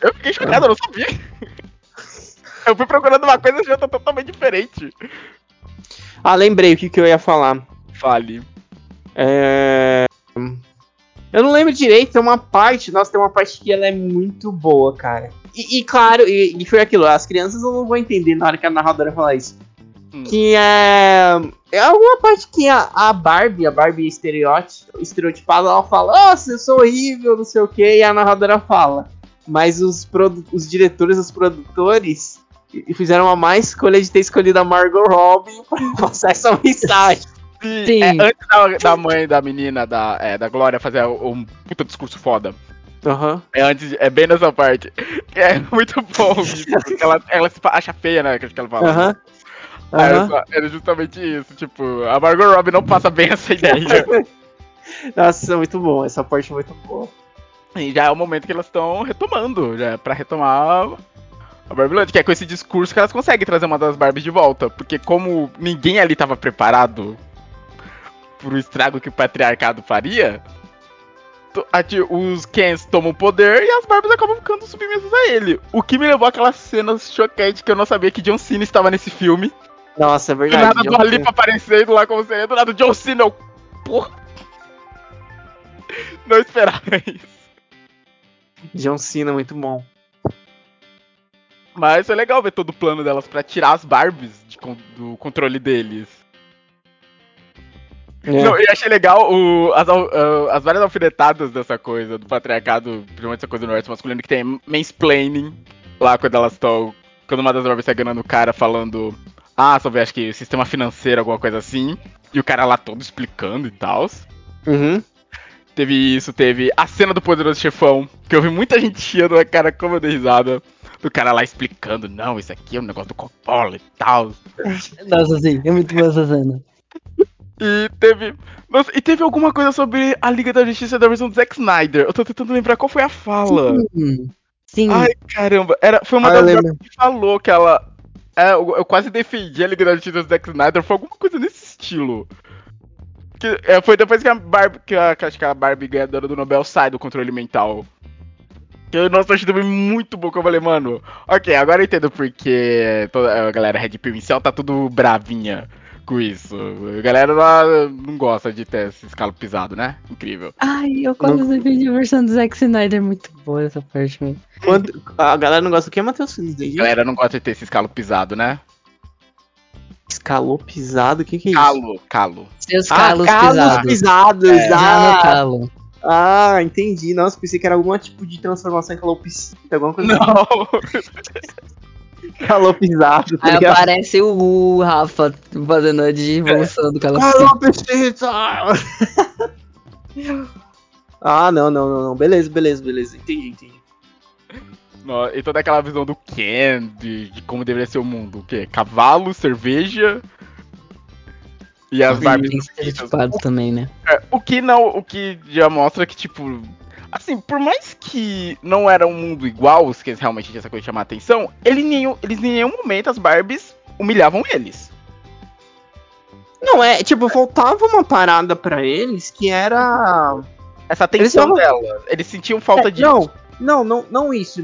Eu fiquei chocado, eu não sabia. [laughs] Eu fui procurando uma coisa e já tá totalmente diferente. Ah, lembrei o que, que eu ia falar. Fale. É... Eu não lembro direito, tem uma parte, nossa, tem uma parte que ela é muito boa, cara. E, e claro, e, e foi aquilo, as crianças não vão entender na hora que a narradora falar isso. Hum. Que é. É alguma parte que a, a Barbie, a Barbie estereotipada, ela fala, nossa, eu sou horrível, não sei o que, e a narradora fala. Mas os, os diretores, os produtores, fizeram uma má escolha de ter escolhido a Margot Robbie [laughs] pra passar essa mensagem. Sim, Sim. é, antes da, da mãe da menina, da, é, da Glória, fazer um puta discurso foda. Aham. É, antes, é bem nessa parte. É muito bom [laughs] isso, ela, ela se acha feia, né? Que ela fala. Aham. Era, era justamente isso, tipo, a Margot Robbie não passa bem essa [laughs] ideia. Nossa, muito bom. Essa parte é muito boa. e já é o momento que elas estão retomando, já é pra retomar a Barbie que é com esse discurso que elas conseguem trazer uma das Barbies de volta. Porque como ninguém ali tava preparado pro estrago que o patriarcado faria, os Kens tomam poder e as Barbies acabam ficando submissas a ele. O que me levou àquela cena chocante que eu não sabia que John Cena estava nesse filme. Nossa, é Do verdade. nada do Alipa aparecendo lá como seria, do nada o John Cena, eu... Porra! Não esperava isso. John Cena, muito bom. Mas é legal ver todo o plano delas pra tirar as Barbies de do controle deles. É. Não, eu achei legal o- as, ah, as várias alfinetadas dessa coisa, do patriarcado, principalmente essa coisa do norte masculino, que tem mansplaining lá quando elas estão. Quando uma das Barbies tá ganhando o cara falando. Ah, sobre acho que sistema financeiro, alguma coisa assim. E o cara lá todo explicando e tal. Uhum. Teve isso, teve a cena do Poderoso Chefão, que eu vi muita gente chiando a cara como eu dei risada. Do cara lá explicando, não, isso aqui é um negócio do Coppola e tal. Nossa, sim, é muito boa essa cena. E teve. Nossa, e teve alguma coisa sobre a Liga da Justiça da versão do Zack Snyder. Eu tô tentando lembrar qual foi a fala. Hum, Sim, Ai, caramba. Era, foi uma Ah, das que falou que ela. É, eu, eu quase defendi a Liga da Justiça do Zack Snyder. Foi alguma coisa nesse estilo. Que, é, foi depois que a Barbie. Que, a, que acho que a Barbie ganhadora do Nobel sai do controle mental. Que eu, nossa, eu achei também muito bom. Que eu falei, mano. Ok, agora eu entendo porque toda a galera Red Pill Incel tá tudo bravinha com isso. A galera lá não gosta de ter esse escalo pisado, né? Incrível. Ai, eu quase defendi a versão do Zack Snyder, muito boa essa parte mesmo. Quando- a galera não gosta do que, Matheus? A galera não gosta de ter esse escalo pisado, né? Escalou pisado, o que que é isso? Calo, calo. Seus Ah, calos calos pisados. pisados. É. Ah, calo. ah, entendi. Nossa, pensei que era algum tipo de transformação em calopsita, alguma coisa assim. Não. [laughs] Calou pisado. tá Aí ligado? aparece o Rafa fazendo a devolução do calopsita. Calopsita! ah, não, não, não, não. Beleza, beleza, beleza. Entendi, entendi. Não, E toda aquela visão do Ken, de, de como deveria ser o mundo. O quê? Cavalo, cerveja. E as estereotipado também, né? É, O que não, o que já mostra que, tipo. Assim, por mais que não era um mundo igual, os que realmente tinha essa coisa de chamar atenção, ele, nenhum, eles em nenhum momento, as Barbies, humilhavam eles. Não, é, tipo, faltava uma parada pra eles que era. Essa atenção Eles dela. Eles sentiam falta É, de. Não, não, não, não isso.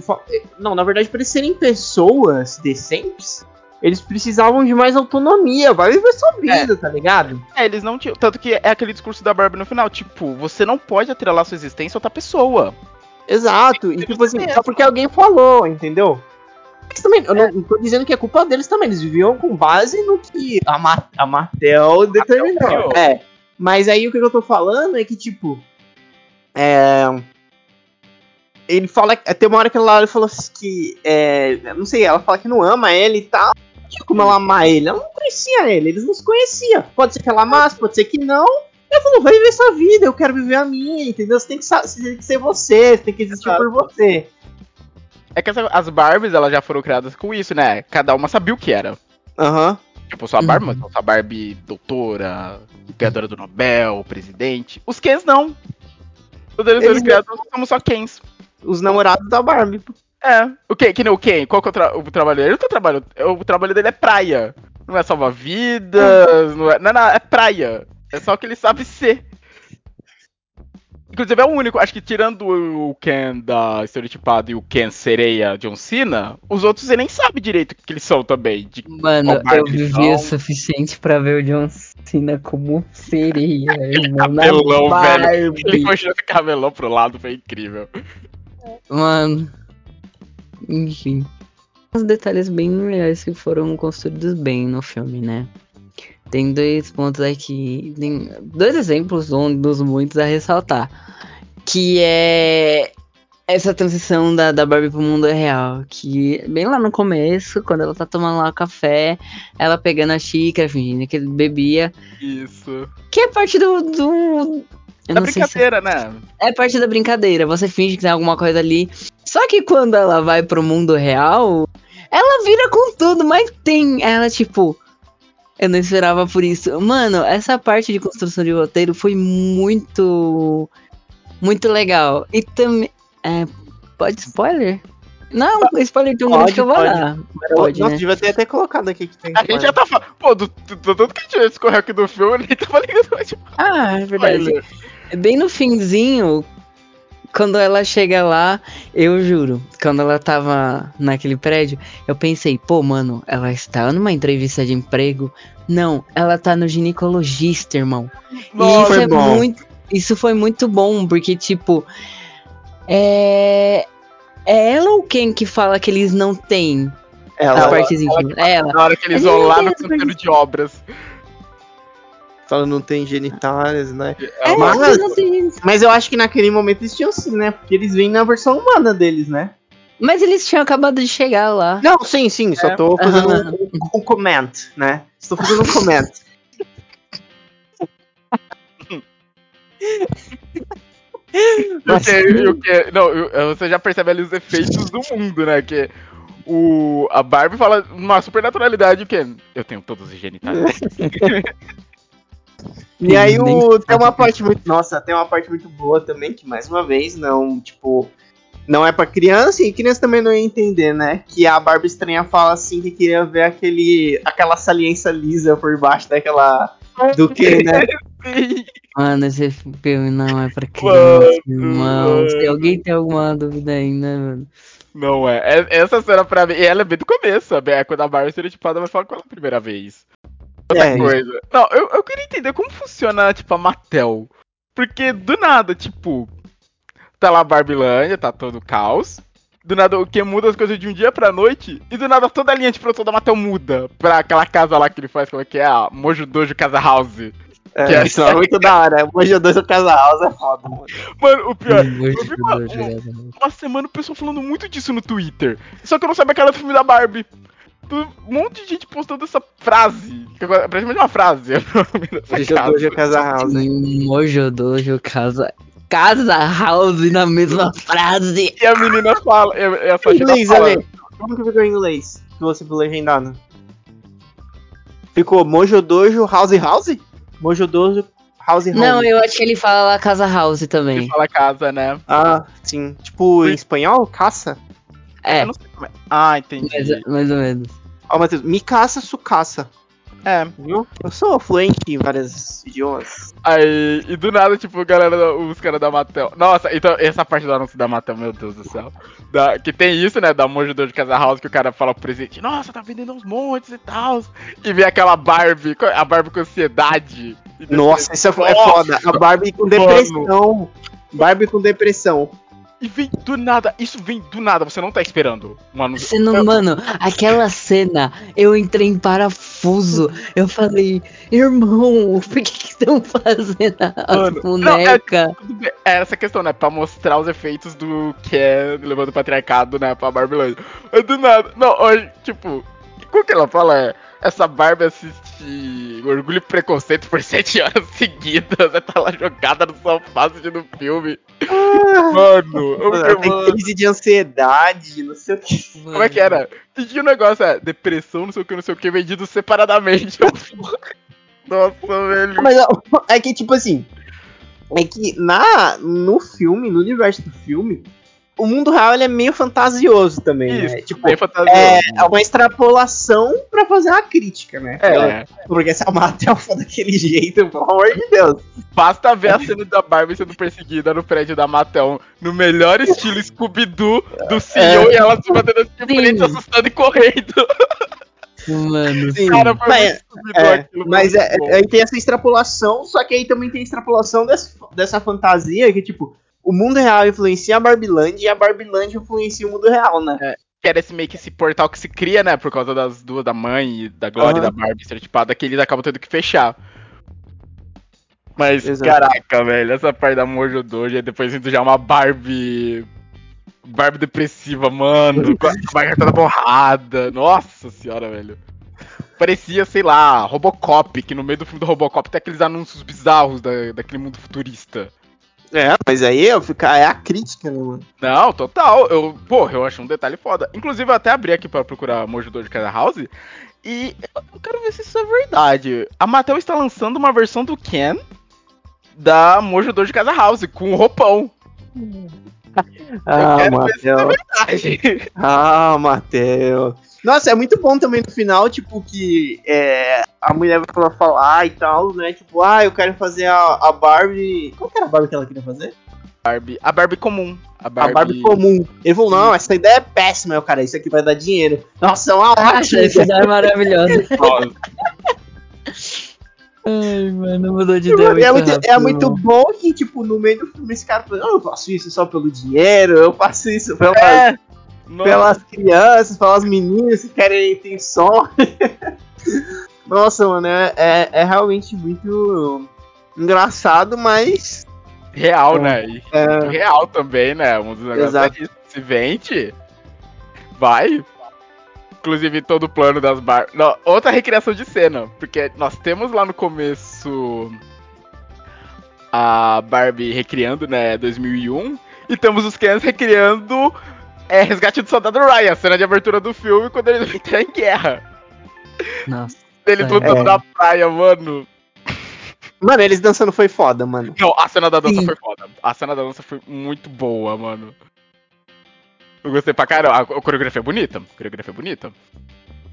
Não, na verdade, para eles serem pessoas decentes, eles precisavam de mais autonomia. Vai viver sua vida, tá ligado? É, eles não tinham. Tanto que é aquele discurso da Barbie no final, tipo, você não pode atrelar sua existência a outra pessoa. Exato. E tipo assim, só porque alguém falou, entendeu? Também, eu não, não tô dizendo que é culpa deles também. Eles viviam com base no que a, Ma a Mattel determinou. É. Mas aí o que eu tô falando é que, tipo. É. Ele fala. Tem uma hora que ela falou assim que. É, não sei, ela fala que não ama ele e tal. Como ela amar ele. Ela não conhecia ele, eles não se conheciam. Pode ser que ela amasse, pode ser que não. E Ele falou, vai viver sua vida, eu quero viver a minha, entendeu? Você tem que, você tem que ser você, você tem que existir Exato. por você. É que essa- as Barbies, elas já foram criadas com isso, né? Cada uma sabia o que era. Aham. Tipo, sua Barbie, Uhum. mas sua Barbie doutora, ganhadora do Nobel, presidente. Os Kens não. Todos eles foram Eles- criados como só Kens. Os namorados da Barbie. É. O Ken, que nem o Ken, qual que é o, tra- o trabalho dele? Ele não tá trabalhando. O trabalho dele é praia. Não é salvar vidas, não é. Não, não, é praia. É só o que ele sabe ser. Inclusive é o único, acho que tirando o Ken da estereotipada e o Ken sereia John Cena, os outros você nem sabe direito o que eles são também. De Mano, eu vivi o suficiente pra ver o John Cena como sereia, [laughs] irmão. cabelão, velho. Ele puxou esse cabelão pro lado, foi incrível. Mano. Enfim. Uns detalhes bem legais que foram construídos bem no filme, né? Tem dois pontos aqui. Tem dois exemplos, um dos muitos a ressaltar. Que é essa transição da, da Barbie pro mundo real. Que bem lá no começo, quando ela tá tomando lá o café, ela pegando a xícara, fingindo que bebia. Isso. Que é parte do. do eu É não sei se brincadeira, né? é parte da brincadeira. Você finge que tem alguma coisa ali. Só que quando ela vai pro mundo real, ela vira com tudo, mas tem. Ela, tipo. Eu não esperava por isso. Mano, essa parte de construção de roteiro foi muito. Muito legal. E também. É, pode spoiler? Não, spoiler tão grande que eu vou pode. dar. Pode, Nossa, né? devia ter até colocado aqui que tem. A gente já tá falando. Pô, do, do, do tanto que a gente escorreu aqui do filme, [laughs] nem tava ligando. Tipo, Ah, é verdade. spoiler. Bem no finzinho, quando ela chega lá, eu juro, quando ela tava naquele prédio, eu pensei, pô, mano, ela está numa entrevista de emprego. Não, ela tá no ginecologista, irmão. e Nossa, isso foi é bom. muito. Isso foi muito bom, porque, tipo. É. É ela ou quem que fala que eles não têm Ela, as ela, partes íntimas? É ela. Na hora que eles vão lá no canteiro de obras. Ela não tem genitárias, né? É, Mas- Mas eu acho que naquele momento eles tinham sim, né? Porque eles vêm na versão humana deles, né? Mas eles tinham acabado de chegar lá. Não, sim, sim. Só É. tô fazendo Aham. um, um, comment, né? Estou fazendo um comment. [laughs] Mas- Porque, o que, não, você já percebe ali os efeitos do mundo, né? Que o, a Barbie fala uma super naturalidade que eu tenho todos os genitais. [laughs] E aí o, tem uma parte muito. Nossa, tem uma parte muito boa também, que mais uma vez, não, tipo. Não é pra criança, e criança também não ia entender, né? Que a Barbie estranha fala assim que queria ver aquele. aquela saliência lisa por baixo daquela. Do que, [laughs] né? Mano, esse filme não é pra Mano, criança, irmão. Se mano. alguém tem alguma dúvida ainda, mano. Não é. É- Essa cena pra mim. E ela é bem do começo, sabe? É quando a Barbie estereotipada vai falar com ela a primeira vez. Outra É, coisa. Não, eu, eu queria entender como funciona, tipo, a Mattel. Porque do nada, tipo. Tá lá a Barbilândia, tá todo caos. Do nada o que muda as coisas de um dia pra noite. E do nada toda a linha de produção da Mattel muda. Pra aquela casa lá que ele faz, como é que é? A Mojo Dojo Casa House. É, Que é- isso é muito da hora. Hoje dois do Casa House é foda, mano. Mano, o pior. Eu Eu vi uma, uma- uma semana o pessoal falando muito disso no Twitter. Só que eu não sabia que era do filme da Barbie. Um monte de gente postando essa frase. É praticamente uma frase. o nome dessa Hoje casa. House. Mojo Dojo Casa. Casa House na mesma frase. E a menina fala. e e inglês, fala. Ale. Como que ficou em inglês? Que você viu legendado. Ficou Mojo Dojo House House? Mojo Dojo House House. Não, eu acho que ele fala lá Casa House Ele também. fala casa, né? Ah, sim. Tipo, em espanhol, caça? É, Eu não sei como é. Ah, entendi. mais, mais ou menos. Ó, Matheus, mi caça, su caça. É. Viu? Eu sou fluente em vários idiomas. Aí, e do nada, tipo, galera, os caras da Mattel. Nossa, então, essa parte do anúncio da Mattel, meu Deus do céu. Da- que tem isso, né, da Mojo de Casa House, que o cara fala pro presidente, nossa, tá vendendo uns montes e tal. E vem aquela Barbie, a Barbie com ansiedade. Nossa, isso é, é Nossa, foda. A Barbie com mano. depressão. Barbie com depressão. E vem do nada, isso vem do nada, você não tá esperando um anúncio. Você não, mano, aquela cena, eu entrei em parafuso. Eu falei, irmão, por que que estão fazendo a Mano, boneca? Tudo bem, É essa questão, né? Pra mostrar os efeitos do que é levando o patriarcado, né? Pra Barbie Land. Aí do nada. Não, hoje, tipo, o que ela fala é. Essa Barbie assiste Orgulho e Preconceito por sete horas [laughs] seguidas. Vai tá lá jogada no sofá assistindo filme. Mano, eu Mano, tem mano, crise de ansiedade, não sei o que. como é que era? Tinha um negócio, é, depressão, não sei o que, não sei o que, vendido separadamente. [laughs] Nossa, velho. Mas [laughs] é que, tipo assim. É que na, no filme, no universo do filme, o mundo real ele é meio fantasioso também, né? Isso, Tipo, bem fantasioso. é, é uma extrapolação pra fazer uma crítica, né? É, Porque se a Mattel for daquele jeito, pelo amor de Deus. basta ver a cena da Barbie sendo perseguida no prédio da Mattel, no melhor estilo Scooby-Doo do CEO, e ela se batendo assim, Sim. frente, assustando e correndo. Mano, Sim, Cara, foi mas, é, aquilo, mas é, aí tem essa extrapolação, só que aí também tem a extrapolação dessa, dessa fantasia que, tipo, o mundo real influencia a Barbilândia e a Barbilândia influencia o mundo real, né? que era esse meio que esse portal que se cria, né? Por causa das duas, da mãe e da Glória e Aham. da Barbie estereotipada, que eles acabam tendo que fechar. Mas, Exato. caraca, velho, essa parte da Mojo Dojo, e depois indo já uma Barbie. Barbie depressiva, mano, com a barriga toda borrada. Nossa senhora, velho. Parecia, sei lá, Robocop, que no meio do filme do Robocop tem aqueles anúncios bizarros da, daquele mundo futurista. É, mas aí eu ficar é a crítica, né, mano? Não, total. Eu, porra, eu achei um detalhe foda. Inclusive, eu até abri aqui pra procurar Mojo Dojo Casa House. E eu quero ver se isso é verdade. A Mattel está lançando uma versão do Ken da Mojo Dojo Casa House com roupão. Ah, quero ver se Matheus. Verdade. Ah, Matheus. Nossa, é muito bom também no final, tipo, que é, a mulher vai falar, falar e tal, né? Tipo, ah, eu quero fazer a, a Barbie. Qual que era a Barbie que ela queria fazer? Barbie, a Barbie comum. A Barbie, A Barbie comum. Ele falou, não, essa ideia é péssima, eu, cara, isso aqui vai dar dinheiro. Nossa, é uma Nossa, ótima essa ideia. é maravilhosa. [laughs] Ai, mano, mudou de ideia. é, muito, rápido. é muito bom que, tipo, no meio do filme esse cara fala, não, eu faço isso só pelo dinheiro, eu faço isso pela, é. Pelas crianças, pelas meninas que querem ter som. [laughs] Nossa, mano, é, é, é realmente muito engraçado, mas. real, né? E É, real também, né? Um dos negócios Exato. é isso. Se vende, vai. Inclusive, todo o plano das bar... Não, outra recriação de cena. Porque nós temos lá no começo a Barbie recriando, né, 2001. E temos os Kens recriando é, Resgate do Soldado Ryan, cena de abertura do filme, quando ele [laughs] entra em guerra. Nossa. Ele É. lutando É. na praia, mano. Mano, eles dançando foi foda, mano. Não, a cena da dança Sim. foi foda. A cena da dança foi muito boa, mano. Eu gostei pra caramba. A, a coreografia é bonita. A coreografia é bonita.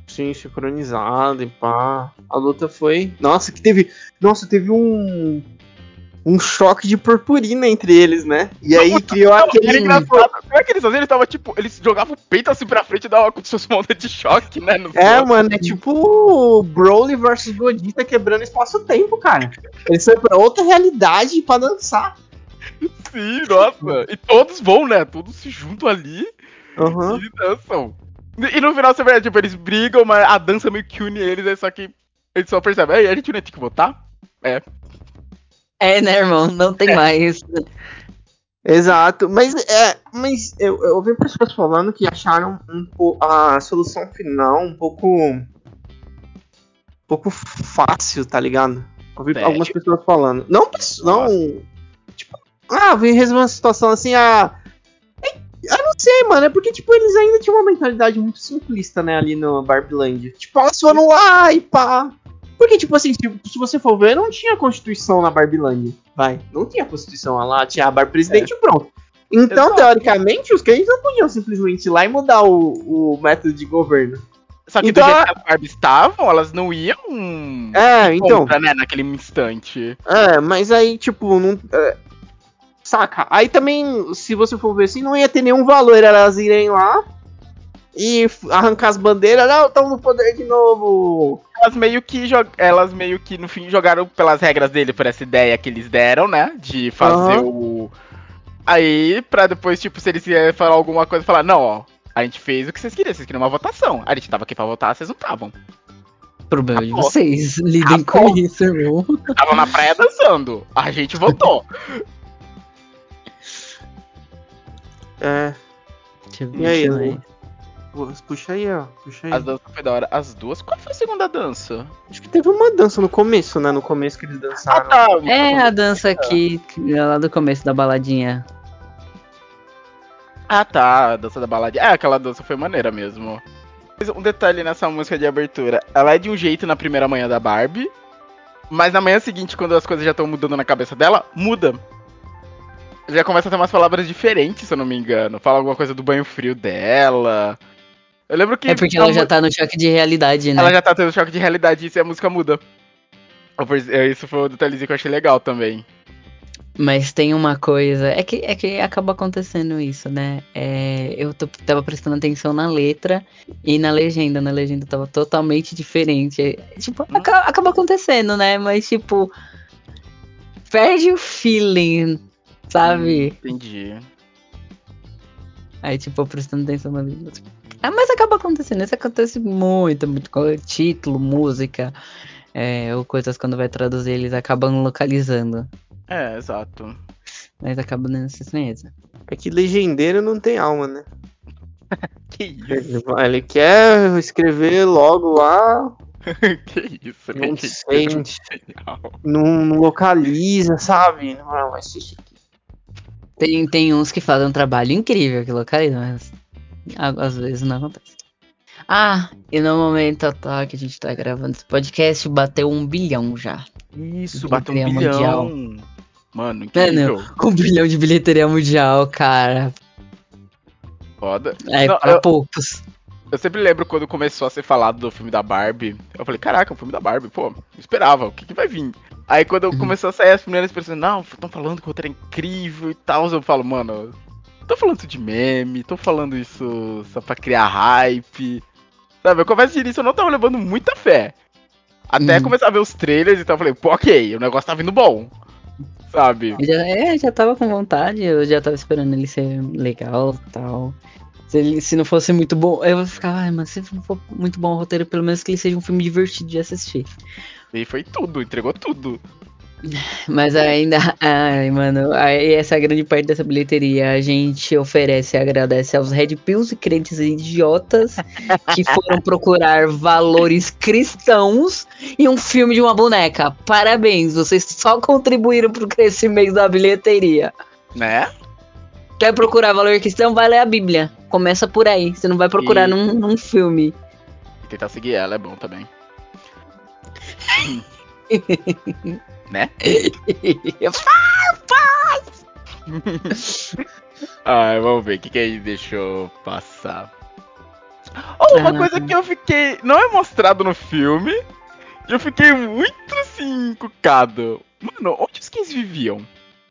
Sim, sincronizado e pá. A luta foi. Nossa, que teve. Nossa, teve um. Um choque de purpurina entre eles, né? E aí criou Não, aquele. Era engraçado. Como é que eles faziam? Eles tava tipo. Eles jogavam o peito assim pra frente e davam como se fosse uma onda de choque, né? É, outros. mano, é tipo Broly versus Godita quebrando espaço-tempo, cara. Eles foram pra outra realidade pra dançar. Sim, nossa. E todos vão, né? Todos se juntam ali Aham. e dançam. E no final, você vê, tipo, eles brigam, mas a dança meio que une eles, só que eles só percebem, "Ei, a gente não tem que votar? É. É, né, irmão? Não tem mais. Exato, mas é, mas eu, eu ouvi pessoas falando que acharam um a solução final um pouco um pouco fácil, tá ligado? Ouvi algumas pessoas falando. Não, não, tipo, ah, vem resolver uma situação assim, ah, é- eu não sei, mano, é porque tipo eles ainda tinham uma mentalidade muito simplista, né, ali no Barbland. Tipo, elas foram lá e pá. Porque, tipo assim, se, se você for ver, não tinha Constituição na Barbilândia. Vai. Não tinha Constituição lá, tinha a Barbie Presidente e pronto. Então, Exato. teoricamente, os crentes não podiam simplesmente ir lá e mudar o, o método de governo. Só que Então- do jeito que as Barbies estavam, elas não iam. É, então. Contra, né, naquele instante. É, mas aí, tipo, não. é, saca? Aí também, se você for ver assim, não ia ter nenhum valor elas irem lá e arrancar as bandeiras. Não, estamos no poder de novo. Elas meio que elas meio que no fim jogaram pelas regras dele, por essa ideia que eles deram, né? De fazer Aham. o. Aí, pra depois, tipo, se eles querem falar alguma coisa, falar, não, ó, a gente fez o que vocês queriam, vocês queriam uma votação. A gente tava aqui pra votar, vocês não estavam. Problema de Acabou. vocês. Lidem Acabou. com isso, irmão. [laughs] Tava na praia dançando. A gente votou. É. Deixa eu ver E aí? Puxa aí, ó. Puxa aí. As danças foi da hora. As duas? Qual foi a segunda dança? Acho que teve uma dança no começo, né? No começo que eles dançaram. tá. É a dança aqui, lá do começo da baladinha. Ah, tá. A dança da baladinha. É, aquela dança foi maneira mesmo. Mas Um detalhe nessa música de abertura. Ela é de um jeito na primeira manhã da Barbie. Mas na manhã seguinte, quando as coisas já estão mudando na cabeça dela, muda. Já começa a ter umas palavras diferentes, se eu não me engano. Fala alguma coisa do banho frio dela. Eu lembro que. É porque ela mu- já tá no choque de realidade, né? ela já tá tendo choque de realidade e a música muda. É, Isso foi o detalhezinho que eu achei legal também. Mas tem uma coisa. É que, é que acaba acontecendo isso, né? É, eu tô- tava prestando atenção na letra e na legenda. Na legenda tava totalmente diferente. É, Tipo, aca- acaba acontecendo, né? Mas, tipo. Perde o feeling, sabe? Hum, Entendi. Aí, tipo, prestando atenção na letra. tipo, Ah, mas acaba acontecendo. Isso acontece muito, muito com título, música. é, ou coisas quando vai traduzir, eles acabam localizando. É, exato. Mas acaba dando essa estranheza. É que legendeiro não tem alma, né? [laughs] Que isso? Ele, quer escrever logo lá, [laughs] que isso? não que sente, não, não localiza, sabe? Não, ser isso aqui. Tem, tem uns que fazem um trabalho incrível que localizam, mas às vezes não acontece. Ah, e no momento atual que a gente tá gravando esse podcast, bateu um bilhão já. Isso, bateu um bilhão. mundial. Mano, incrível. [laughs] Um bilhão de bilheteria mundial, cara. Foda. É Não, pra eu- poucos. Eu sempre lembro quando começou a ser falado do filme da Barbie. Eu falei, caraca, o filme da Barbie, pô, esperava, o que, que vai vir? Aí quando Uhum. começou a sair as primeiras pessoas, não, estão falando que o roteiro é incrível e tal, eu falo, mano, tô falando isso de meme, tô falando isso só pra criar hype. Sabe, eu confesso que nisso eu não tava levando muita fé. Até Uhum. começar a ver os trailers e tal, eu falei, pô, ok, o negócio tá vindo bom. Sabe? Já, é, já tava com vontade, eu já tava esperando ele ser legal e tal. Se, ele, se não fosse muito bom, eu ficar, ai, mas se não for muito bom o roteiro, pelo menos que ele seja um filme divertido de assistir. E foi tudo, entregou tudo. Mas ainda, ai, mano, aí essa é a grande parte dessa bilheteria. A gente oferece e agradece aos Red Pills e crentes idiotas que foram procurar valores cristãos em um filme de uma boneca. Parabéns, vocês só contribuíram pro crescimento da bilheteria. Né? Quer procurar valor cristão? Vai ler a Bíblia. Começa por aí. Você não vai procurar E- num, num filme. E tentar seguir ela é bom também. [laughs] né? Ai, [laughs] [laughs] vamos ver o que, que aí deixou passar. Oh, uma Ah. coisa que eu fiquei. Não é mostrado no filme. E eu fiquei muito assim, encucado. Mano, onde os skins viviam?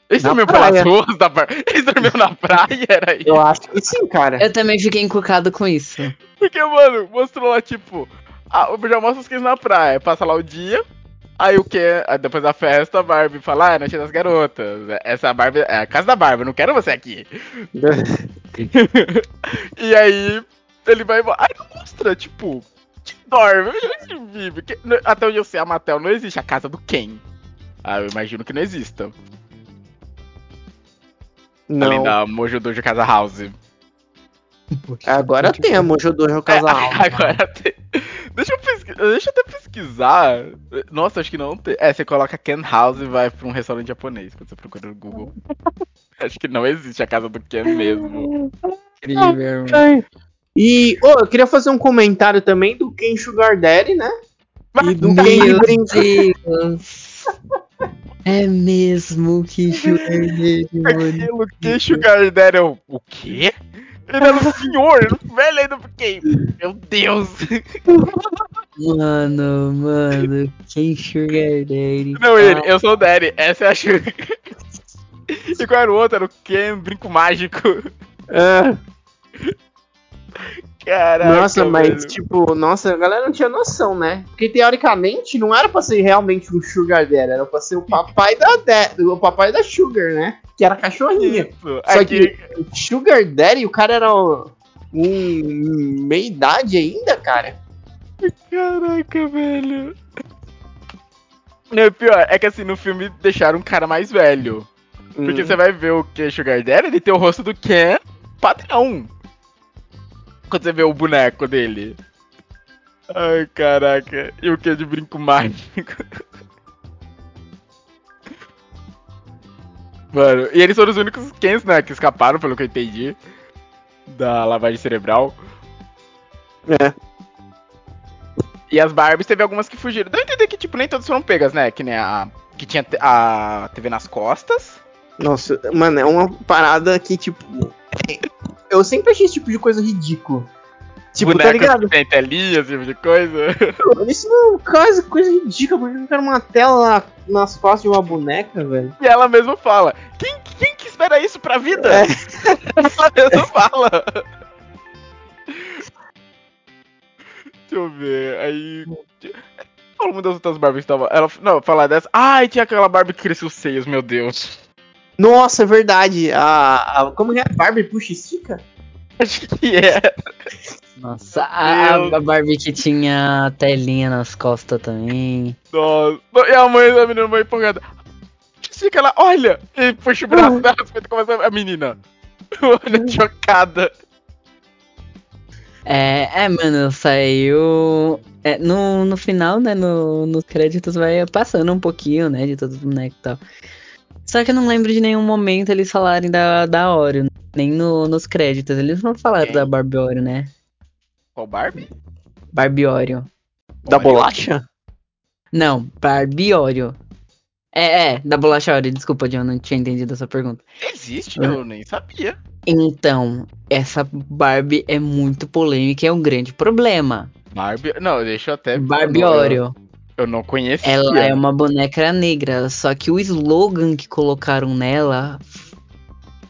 Eles Na dormiam praia. pelas ruas da bar... [laughs] Eles dormiam na praia, era isso. Eu acho que sim, cara. Eu também fiquei encucado com isso. Porque, mano, mostrou lá, tipo, ah, já mostra os skins na praia, passa lá o dia. Aí o que? Depois da festa, a Barbie fala, ah, é noite das garotas. Essa Barbie é a casa da Barbie, eu não quero você aqui. [laughs] E aí ele vai embora. Aí não mostra, tipo, que dorme, onde vive. Que- no- até onde eu sei, a Mattel não existe a casa do Ken. Ah, eu imagino que não exista. Além Não. da Mojo Dojo Casa House. Agora tem a Mojo Dojo Casal. É, agora tem. Deixa eu, pesqui- deixa eu até pesquisar. Nossa, acho que não tem. É, você coloca Ken House e vai pra um restaurante japonês quando você procura no Google. [laughs] acho que não existe a casa do Ken mesmo. Incrível. E, ô, eu queria fazer um comentário também do Ken Sugar Daddy, né? E do Ken de. [laughs] É mesmo que chorei, mano. Aquilo que Sugar Daddy é o, o quê? Ele era um senhor, era um velho ainda, fiquei. Meu Deus! Mano, mano, quem Sugar Daddy? Não, ele, eu sou o Daddy, essa é a Sugar. E qual era o outro? Era o Ken Brinco Mágico. É, Caraca. nossa, mas velho. tipo, nossa, a galera não tinha noção, né? Porque teoricamente não era pra ser realmente um Sugar Daddy, era pra ser o papai da o papai da Sugar, né? Que era cachorrinha. Isso. Só que o Sugar Daddy, o cara era um, um meia idade ainda, cara. Caraca, velho. Não, o pior é que assim, no filme deixaram um cara mais velho. Porque Hum. você vai ver o que Sugar Daddy, ele tem o rosto do Ken padrão. quando você vê o boneco dele. Ai, caraca. E o que de brinco mágico? [laughs] Mano, e eles foram os únicos Kens, né, que escaparam, pelo que eu entendi, da lavagem cerebral. É. E as Barbies teve algumas que fugiram. Deu a entender que, tipo, nem todas foram pegas, né? Que nem a. Que tinha a TV nas costas. Nossa, mano, é uma parada que, tipo. Eu sempre achei esse tipo de coisa ridículo. Tipo, tá bonecos ligado? que tem telinha, esse tipo de coisa. Isso não é coisa, coisa ridícula, porque eu quero uma tela na- nas costas de uma boneca, velho. E ela mesma fala: Quem, quem que espera isso pra vida? É. [laughs] ela mesma fala. Deixa eu ver. Aí. Mundo das outras Barbies tava. Ela. Não, falar dessa. Ai, tinha aquela Barbie que cresceu os seios, meu Deus. Nossa, é verdade. A, a- como que é? Barbie puxa e estica? Acho [laughs] que é. Nossa, a, a Barbie que tinha telinha nas costas também. Nossa. E a mãe da menina vai empolgada. Fica lá, olha! E puxa o braço dela, e começa a menina. [laughs] Olha, chocada. É, é, mano, saiu. é, no, no final, né? No, nos créditos vai passando um pouquinho, né? De todos os bonecos e tal. Só que eu não lembro de nenhum momento eles falarem da, da Oreo. Nem no, nos créditos. Eles não falaram Quem? da Barbie Oreo, né? Qual Barbie? Barbie Oreo. Da Olha. bolacha? Não, Barbie Oreo. É, é, da bolacha Oreo. Desculpa, John, não tinha entendido essa pergunta. Existe, eu nem sabia. Então, essa Barbie é muito polêmica e é um grande problema. Barbie. Não, deixa eu até. Barbie Oreo. Eu não conhecia. Ela é uma boneca negra, só que o slogan que colocaram nela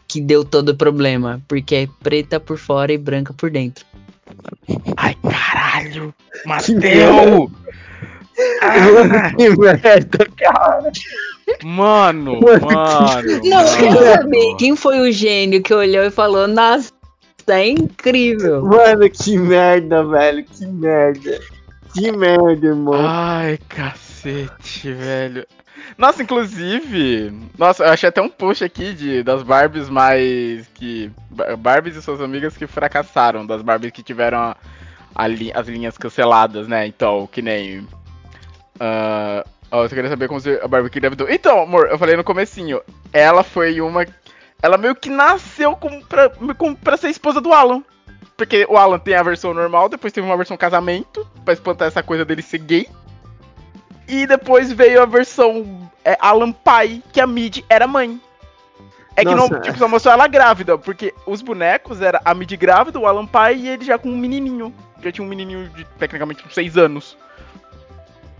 que deu todo o problema, porque é preta por fora e branca por dentro. Ai, caralho! Mateu! Ah, Que merda, cara. mano, Mano, mano. Não, eu quero saber quem foi o gênio que olhou e falou: Nossa, é incrível. Mano, que merda, velho. Que merda. Que merda, irmão. Ai, cacete, velho. Nossa, inclusive, nossa, eu achei até um post aqui de das Barbies mais que Bar- Barbies e suas amigas que fracassaram, das Barbies que tiveram a- a li- as linhas canceladas, né? Então, que nem ah, ó, eu queria saber como a Barbie que engravidou. Então, amor, eu falei no comecinho, ela foi uma ela meio que nasceu como pra, pra ser esposa do Alan. Porque o Alan tem a versão normal, depois teve uma versão casamento, pra espantar essa coisa dele ser gay. E depois veio a versão é, Alan pai, que a Mid era mãe. É que não, Nossa. tipo, só mostrou ela grávida, porque os bonecos era a Mid grávida, o Alan pai e ele já com um menininho. Já tinha um menininho de tecnicamente uns 6 anos.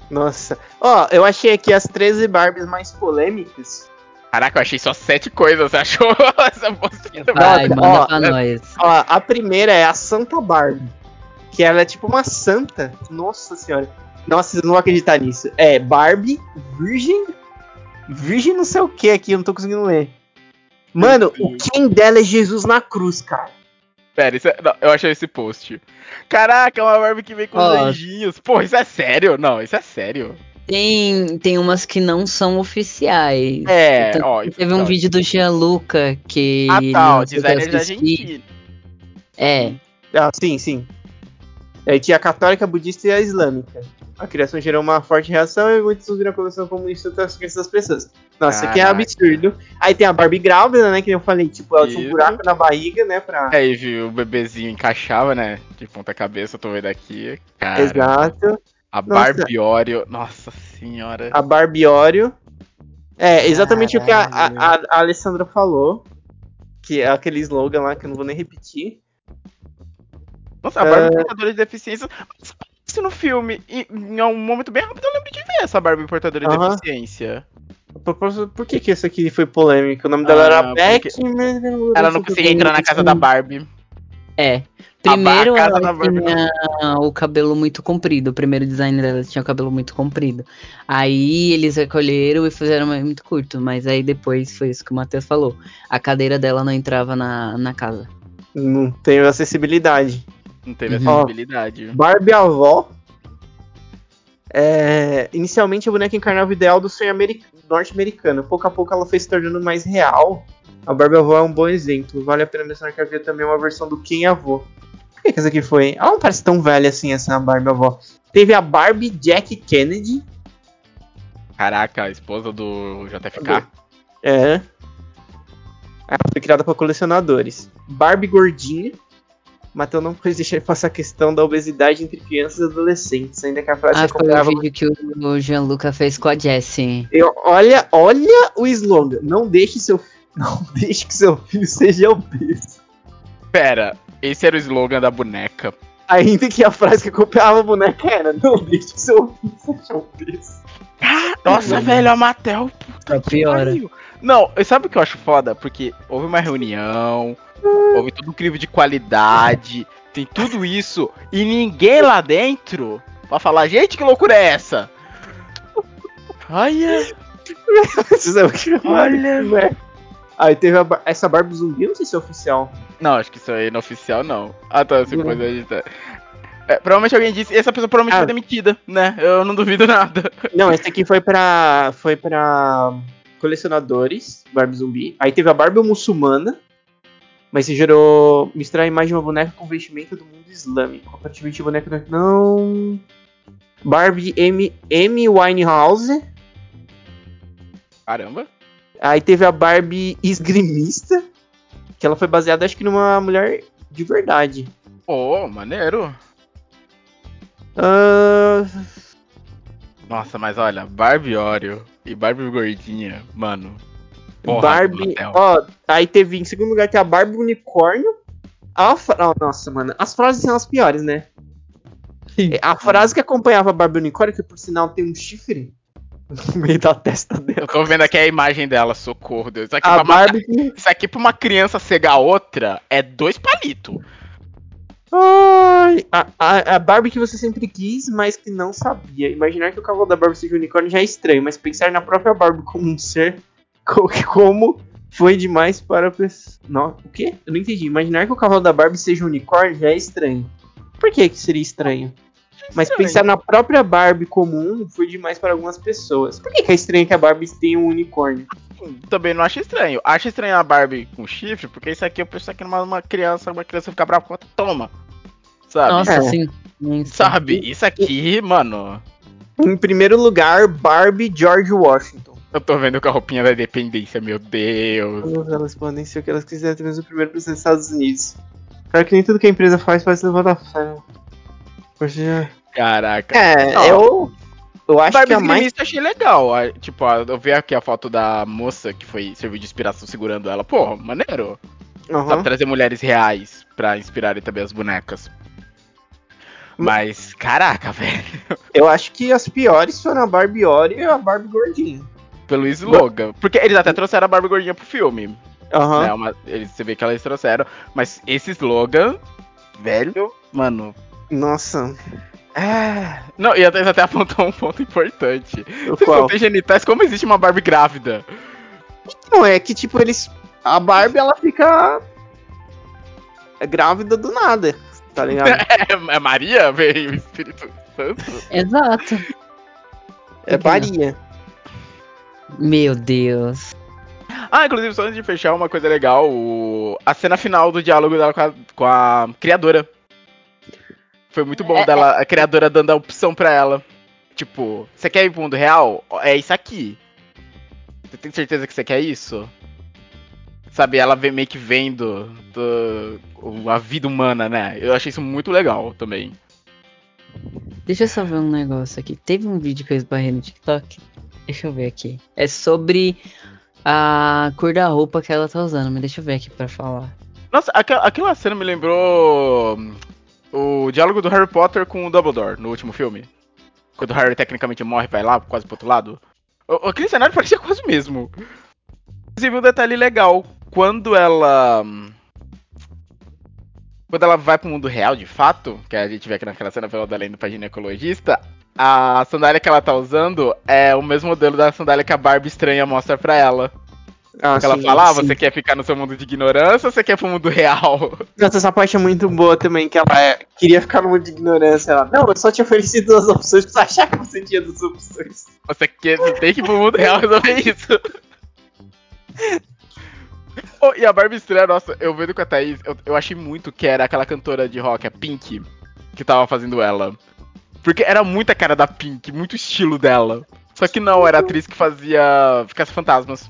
Nossa. Ó, eu achei aqui as 13 Barbies mais polêmicas. Caraca, eu achei só sete coisas, você achou [laughs] essa postinha? Vai, Ó, manda ó, pra é- nós. Ó, a primeira é a Santa Barbie. Que ela é tipo uma santa. Nossa senhora. Nossa, vocês não vão acreditar nisso. É Barbie, Virgem. Virgem não sei o que aqui, eu não tô conseguindo ler. Mano, o quem dela é Jesus na cruz, cara. Pera, isso é, não, eu achei esse post. Caraca, é uma Barbie que vem com os anjinhos. Pô, isso é sério? Não, isso é sério. Tem, tem umas que não são oficiais. É, Tanto ó. que Teve um não. vídeo do Gianluca que. Ah, tá, o que designer da. Argentina. É, Ah, sim, sim. Aí tinha a católica, a budista e a islâmica. A criação gerou uma forte reação e muitos viram a coleção comunista das crenças das pessoas. Nossa, isso aqui é absurdo. Aí tem a Barbie grávida, né? Que eu falei, tipo, ela tinha um buraco na barriga, né? Pra... Aí, viu, o bebezinho encaixava, né? De ponta cabeça, eu tô vendo aqui. Cara, Exato. A Nossa. Barbie Oreo. Nossa senhora. A Barbiório. É, exatamente o que a, a- Caralho. a- Alessandra falou. Que é aquele slogan lá que eu não vou nem repetir. Nossa, a Barbie É. portadora de deficiência. Isso no filme, e em um momento bem rápido, eu lembro de ver essa Barbie portadora de Aham. deficiência. A propósito, Por que, que essa aqui foi polêmica? O nome dela Ah, era Beck, porque mas Ela não conseguia entrar na casa da Barbie. É. Primeiro ela tinha o cabelo muito comprido. O primeiro design dela tinha o cabelo muito comprido. Aí eles recolheram e fizeram mais- muito curto. Mas aí depois foi isso que o Matheus falou. A cadeira dela não entrava na, na casa. não tem acessibilidade. Não teve Uhum. acessibilidade. Barbie avó. É, inicialmente a boneca encarnava o ideal do sonho ameri- norte-americano. Pouco a pouco ela foi se tornando mais real. A Barbie avó é um bom exemplo. Vale a pena mencionar que havia também uma versão do Quem Avô. que, que essa aqui foi? Ela não parece tão velha assim, essa Barbie avó. Teve a Barbie Jack Kennedy. Caraca, a esposa do JFK. É. Ela foi criada para colecionadores. Barbie gordinha. Matheus não pode deixar de passar a questão da obesidade entre crianças e adolescentes. Ainda que a frase Ah, foi o vídeo que o- o Gianluca fez com a Jessie. Eu- olha, olha o slogan. Não deixe seu [laughs] não deixe que seu filho seja obeso. Pera, esse era o slogan da boneca. Ainda que a frase que acompanhava a boneca era não deixe que seu filho seja obeso. Nossa, velho, a Mattel. Só piora. pariu. Não, sabe o que eu acho foda? Porque houve uma reunião, houve todo um crivo de qualidade, tem tudo isso, e ninguém lá dentro pra falar, gente, que loucura é essa? Olha, Olha. né? Aí teve a essa Barbie zumbi, não sei se é oficial. Não, acho que isso aí não é oficial, não. Ah, tá, depois a gente tá. É, provavelmente alguém disse, essa pessoa provavelmente Ah. foi demitida, né? Eu não duvido [laughs] nada. Não, esse aqui foi pra. Foi pra colecionadores, Barbie zumbi. Aí teve a Barbie muçulmana. Mas se gerou misturar a imagem de uma boneca com vestimenta do mundo islâmico. Aparentemente a boneca não. Barbie M, M Winehouse. Caramba. Aí teve a Barbie esgrimista. Que ela foi baseada, acho que, numa mulher de verdade. Pô, maneiro. Ah, Nossa, mas olha, Barbie Oreo e Barbie gordinha, mano. Porra, Barbie. Ó, aí teve em segundo lugar que é a Barbie unicórnio. A fra- oh, nossa, mano. As frases são as piores, né? A frase que acompanhava a Barbie unicórnio, que por sinal tem um chifre no meio da testa Eu dela. tô vendo aqui a imagem dela, socorro, Deus. Isso aqui, A pra Barbie que. isso aqui pra uma criança cegar outra é dois palitos. Ai, a, a, a Barbie que você sempre quis, mas que não sabia. Imaginar que o cavalo da Barbie seja um unicórnio já é estranho, mas pensar na própria Barbie como um ser. [laughs] co- Como foi demais para a pessoa. Não, o quê? Eu não entendi. Imaginar que o cavalo da Barbie seja um unicórnio já é estranho. Por que, que seria estranho? Mas Estranho. pensar na própria Barbie comum foi demais para algumas pessoas. Por que, que é estranho que a Barbie tenha um unicórnio? Também não acho estranho. Acho estranho a Barbie com chifre, porque isso aqui eu penso que numa uma criança, uma criança ficar brava com toma. Sabe? Nossa, É. sim. Sabe? Isso aqui, mano. Em primeiro lugar, Barbie George Washington. Eu tô vendo com a roupinha da independência, meu Deus. Elas podem ser o que elas quiserem, mesmo o primeiro presidente dos Estados Unidos. Claro que nem tudo que a empresa faz pode se levar a fé. Poxa. Caraca. É, Não. eu. Eu acho Barbie que a mais. eu achei legal. Tipo, eu vi aqui a foto da moça que foi serviu de inspiração segurando ela. Pô, maneiro. Aham. Sabe, trazer mulheres reais pra inspirarem também as bonecas. Mas, caraca, [laughs] velho. Eu acho que as piores foram a Barbie Oreo e a Barbie Gordinha. Pelo slogan. Porque eles até trouxeram a Barbie Gordinha pro filme. Aham. Né? Uma- eles, você vê que eles trouxeram. Mas esse slogan, velho, mano. Nossa. É. Não, e até, até apontou um ponto importante. O qual? não tem genitais, como existe uma Barbie grávida? Não, é que tipo, eles. A Barbie ela fica. grávida do nada. Tá ligado? [laughs] É, é Maria, veio o Espírito Santo. Exato. É Maria. Meu Deus. Ah, inclusive, só antes de fechar, uma coisa legal: o- a cena final do diálogo dela com a, com a criadora. Foi muito bom É, dela, a criadora dando a opção pra ela. Tipo, você quer ir pro mundo real? É isso aqui. Você tem certeza que você quer isso? Sabe, ela vem meio que vendo do- a vida humana, né? Eu achei isso muito legal também. Deixa eu só ver um negócio aqui. Teve um vídeo que eu esbarrei no TikTok. Deixa eu ver aqui. É sobre a cor da roupa que ela tá usando, mas deixa eu ver aqui pra falar. Nossa, aquela, aquela cena me lembrou hum, o diálogo do Harry Potter com o Dumbledore no último filme. Quando o Harry tecnicamente morre e vai lá, quase pro outro lado. Aquele cenário [laughs] parecia quase o mesmo. Inclusive, um detalhe legal. Quando ela. Quando ela vai pro mundo real, de fato, que a gente vê aqui naquela cena pela além do pra ginecologista, a sandália que ela tá usando é o mesmo modelo da sandália que a Barbie estranha mostra pra ela. Ah, Que ela sim, fala, ah, sim. você quer ficar no seu mundo de ignorância ou você quer pro mundo real? [laughs] Nossa, essa parte é muito boa também, que ela é- queria ficar no mundo de ignorância. Ela, não, eu só te ofereci duas opções pra você achar que você tinha duas opções. Você, quer, você tem que ir pro mundo real resolver [laughs] isso. Oh, e a Barbie estranha, nossa, eu vendo com a Thaís, eu, eu achei muito que era aquela cantora de rock, a Pink, que tava fazendo ela. Porque era muita cara da Pink, muito estilo dela. Só que não, era a atriz que fazia Ficasse Fantasmas.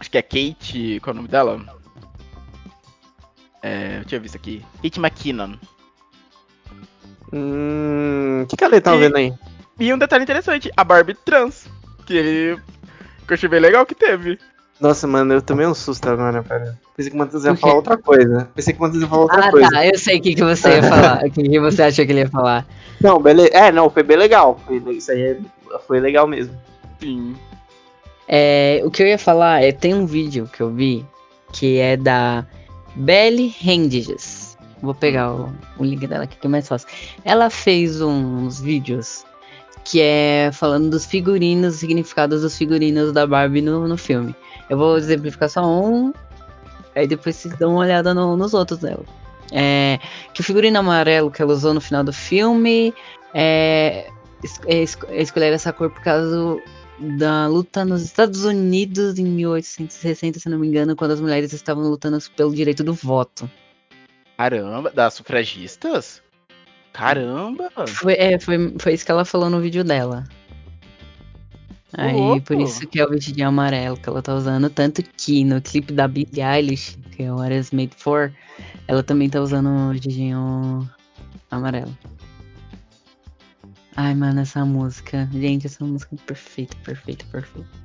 Acho que é Kate. Qual é o nome dela? É, eu tinha visto aqui. Kate McKinnon. Hum. O que, que a Lê tava E- vendo aí? E um detalhe interessante, a Barbie trans. Que. Que eu achei bem legal que teve. Nossa, mano, eu tomei um susto agora, cara. Pensei que o Matheus ia falar outra coisa. Pensei que o Matheus ia falar outra Ah, coisa. tá. Eu sei o que, que você ia falar. O que, que você achou que ele ia falar. Não, beleza. É, não, foi bem legal. Foi, isso aí é- foi legal mesmo. Sim. É, o que eu ia falar é tem um vídeo que eu vi que é da Belly Hendiges. Vou pegar o, o link dela aqui que é mais fácil. Ela fez uns vídeos que é falando dos figurinos, significados dos figurinos da Barbie no, no filme. Eu vou exemplificar só um, aí depois vocês dão uma olhada no- nos outros dela. É, que o figurino amarelo que ela usou no final do filme é, es- é, esco- é escolher essa cor por causa da luta nos Estados Unidos em 1860, se não me engano, quando as mulheres estavam lutando pelo direito do voto. Caramba, das sufragistas? Caramba! Foi, é, foi, foi isso que ela falou no vídeo dela. Aí, louco. por isso que é o vestidinho amarelo que ela tá usando. Tanto que no clipe da Billie Eilish, que é o What Is Made For, ela também tá usando o vestidinho amarelo. Ai, mano, essa música. Gente, essa música é perfeita, perfeita, perfeita.